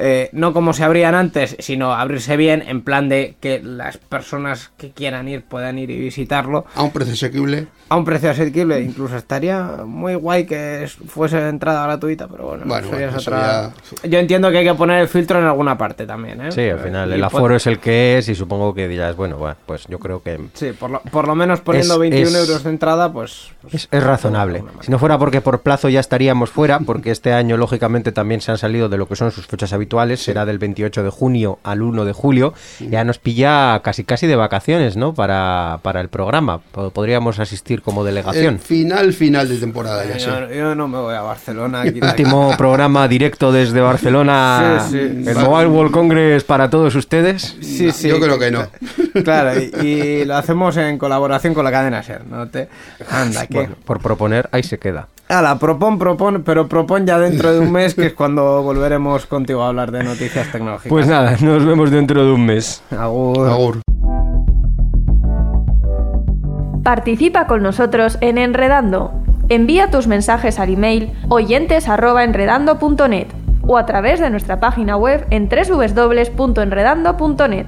eh, no como se abrían antes, sino abrirse bien, en plan de que las personas que quieran ir puedan ir y visitarlo A un precio asequible. a un precio asequible. Incluso estaría muy guay que es- fuese entrada gratuita, pero bueno, Bueno, eso bueno, es eso otra- Yo entiendo que hay que poner el filtro en alguna parte también, ¿eh? Sí, al final Y el por- aforo es el que es y supongo que dirás, bueno, bueno, pues yo creo que Sí, por lo, por lo menos poniendo Es- 21 es- euros de entrada, pues... pues- es, es razonable. Si no fuera porque por plazo ya estaríamos fuera, porque este año lógicamente también se han salido de lo que son sus fechas habituales, será del 28 de junio al 1 de julio, ya nos pilla casi casi de vacaciones, ¿no? Para, para el programa. Po- Podríamos asistir como El delegación. final, final de temporada, ya sé. yo, yo no me voy a Barcelona. aquí. Último programa directo desde Barcelona, Sí, sí. el Mobile World Congress para todos ustedes. Sí, sí. Yo creo que no. Claro, y, y lo hacemos en colaboración con la cadena SER, ¿no? Te... Anda, que... Bueno, por proponer, ahí se queda. Ala, propon, propon, pero propon ya dentro de un mes, que es cuando volveremos contigo a hablar de noticias tecnológicas. Pues nada, nos vemos dentro de un mes. Agur. Agur. Participa con nosotros en Enredando. Envía tus mensajes al email oyentes@enredando.net o a través de nuestra página web en www.enredando.net.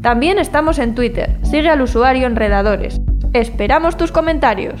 También estamos en Twitter. Sigue al usuario Enredadores. Esperamos tus comentarios.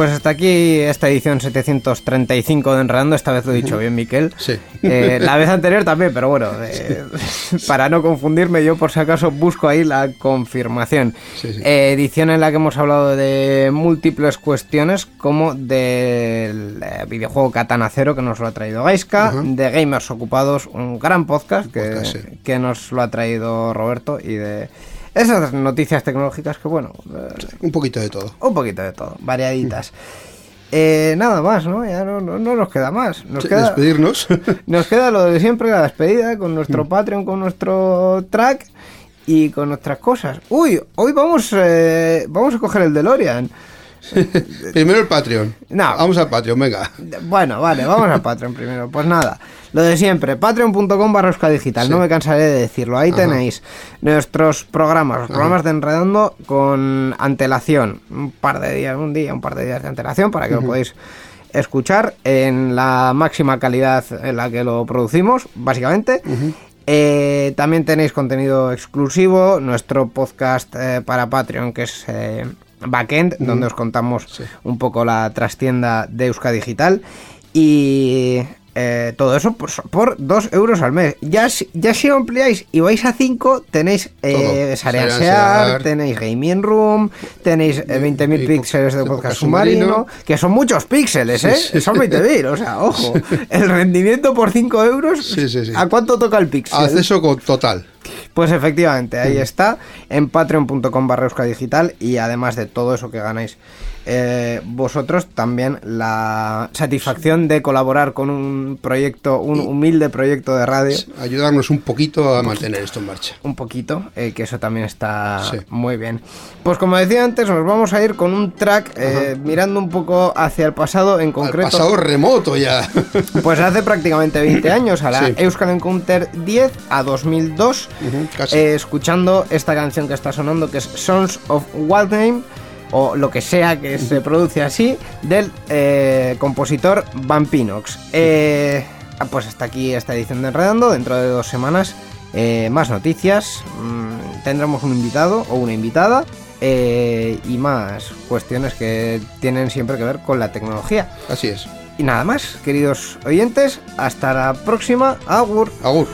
Pues hasta aquí esta edición 735 de Enredando. Esta vez lo he dicho bien, Miquel. Sí. Eh, la vez anterior también, pero bueno, eh, para no confundirme, yo por si acaso busco ahí la confirmación. Sí, sí. Eh, edición en la que hemos hablado de múltiples cuestiones, como del eh, videojuego Katana Zero, que nos lo ha traído Gaiska, de Gamers Ocupados, un gran podcast que, Podcast, que nos lo ha traído Roberto, y de esas noticias tecnológicas que, bueno, eh, Un poquito de todo. un poquito de todo, variaditas. Eh, nada más, ¿no? Ya no, no- no nos queda más. Nos Sí, queda, Despedirnos. nos queda lo de siempre, la despedida, con nuestro Mm. Patreon, con nuestro track y con nuestras cosas. Uy, hoy vamos, eh, vamos a coger el DeLorean. Primero el Patreon. No. Vamos al Patreon, venga. Bueno, vale, vamos a Patreon primero. Pues nada, lo de siempre, patreon.com barra digital, Sí. no me cansaré de decirlo. Ahí Ajá. tenéis nuestros programas, los programas de Enredando con antelación. Un par de días, un día, un par de días de antelación para que lo podáis escuchar en la máxima calidad en la que lo producimos, básicamente. Eh, también tenéis contenido exclusivo, nuestro podcast eh, para Patreon, que es eh, Backend, donde os contamos Sí. un poco la trastienda de Euska Digital. Y eh, todo eso por, por 2 euros al mes. Ya, si- ya si ampliáis y vais a 5, tenéis eh, Todo. Sarean Sarean Sear, Sear. tenéis Gaming Room, tenéis eh, 20.000 y píxeles de podcast submarino, submarino. que son muchos píxeles, ¿eh? Sí. Son 20.000, o sea, ojo. El rendimiento por 5 euros, Sí, sí, sí. ¿a cuánto toca el píxel? Acceso total. Pues efectivamente, ahí está, en patreon.com barra digital y además de todo eso que ganáis eh, vosotros, también la satisfacción de colaborar con un proyecto, un humilde proyecto de radio, Ayudarnos un poquito a mantener esto en marcha. un poquito, eh, que eso también está Sí. muy bien. Pues como decía antes, nos vamos a ir con un track eh, mirando un poco hacia el pasado, en Al concreto... pasado remoto ya. Pues hace prácticamente 20 años, a la Sí. Euskal Encounter 10 a 2002, Ujú, casi. eh, escuchando esta canción que está sonando, que es Sons of Waldheim, o lo que sea que se produce así, del eh, compositor Vampinox. Eh, pues hasta aquí esta edición de Enredando, dentro de dos semanas eh, más noticias, mm, tendremos un invitado o una invitada. y más cuestiones que tienen siempre que ver con la tecnología. Así es. Y nada más, queridos oyentes, hasta la próxima. Agur. Agur.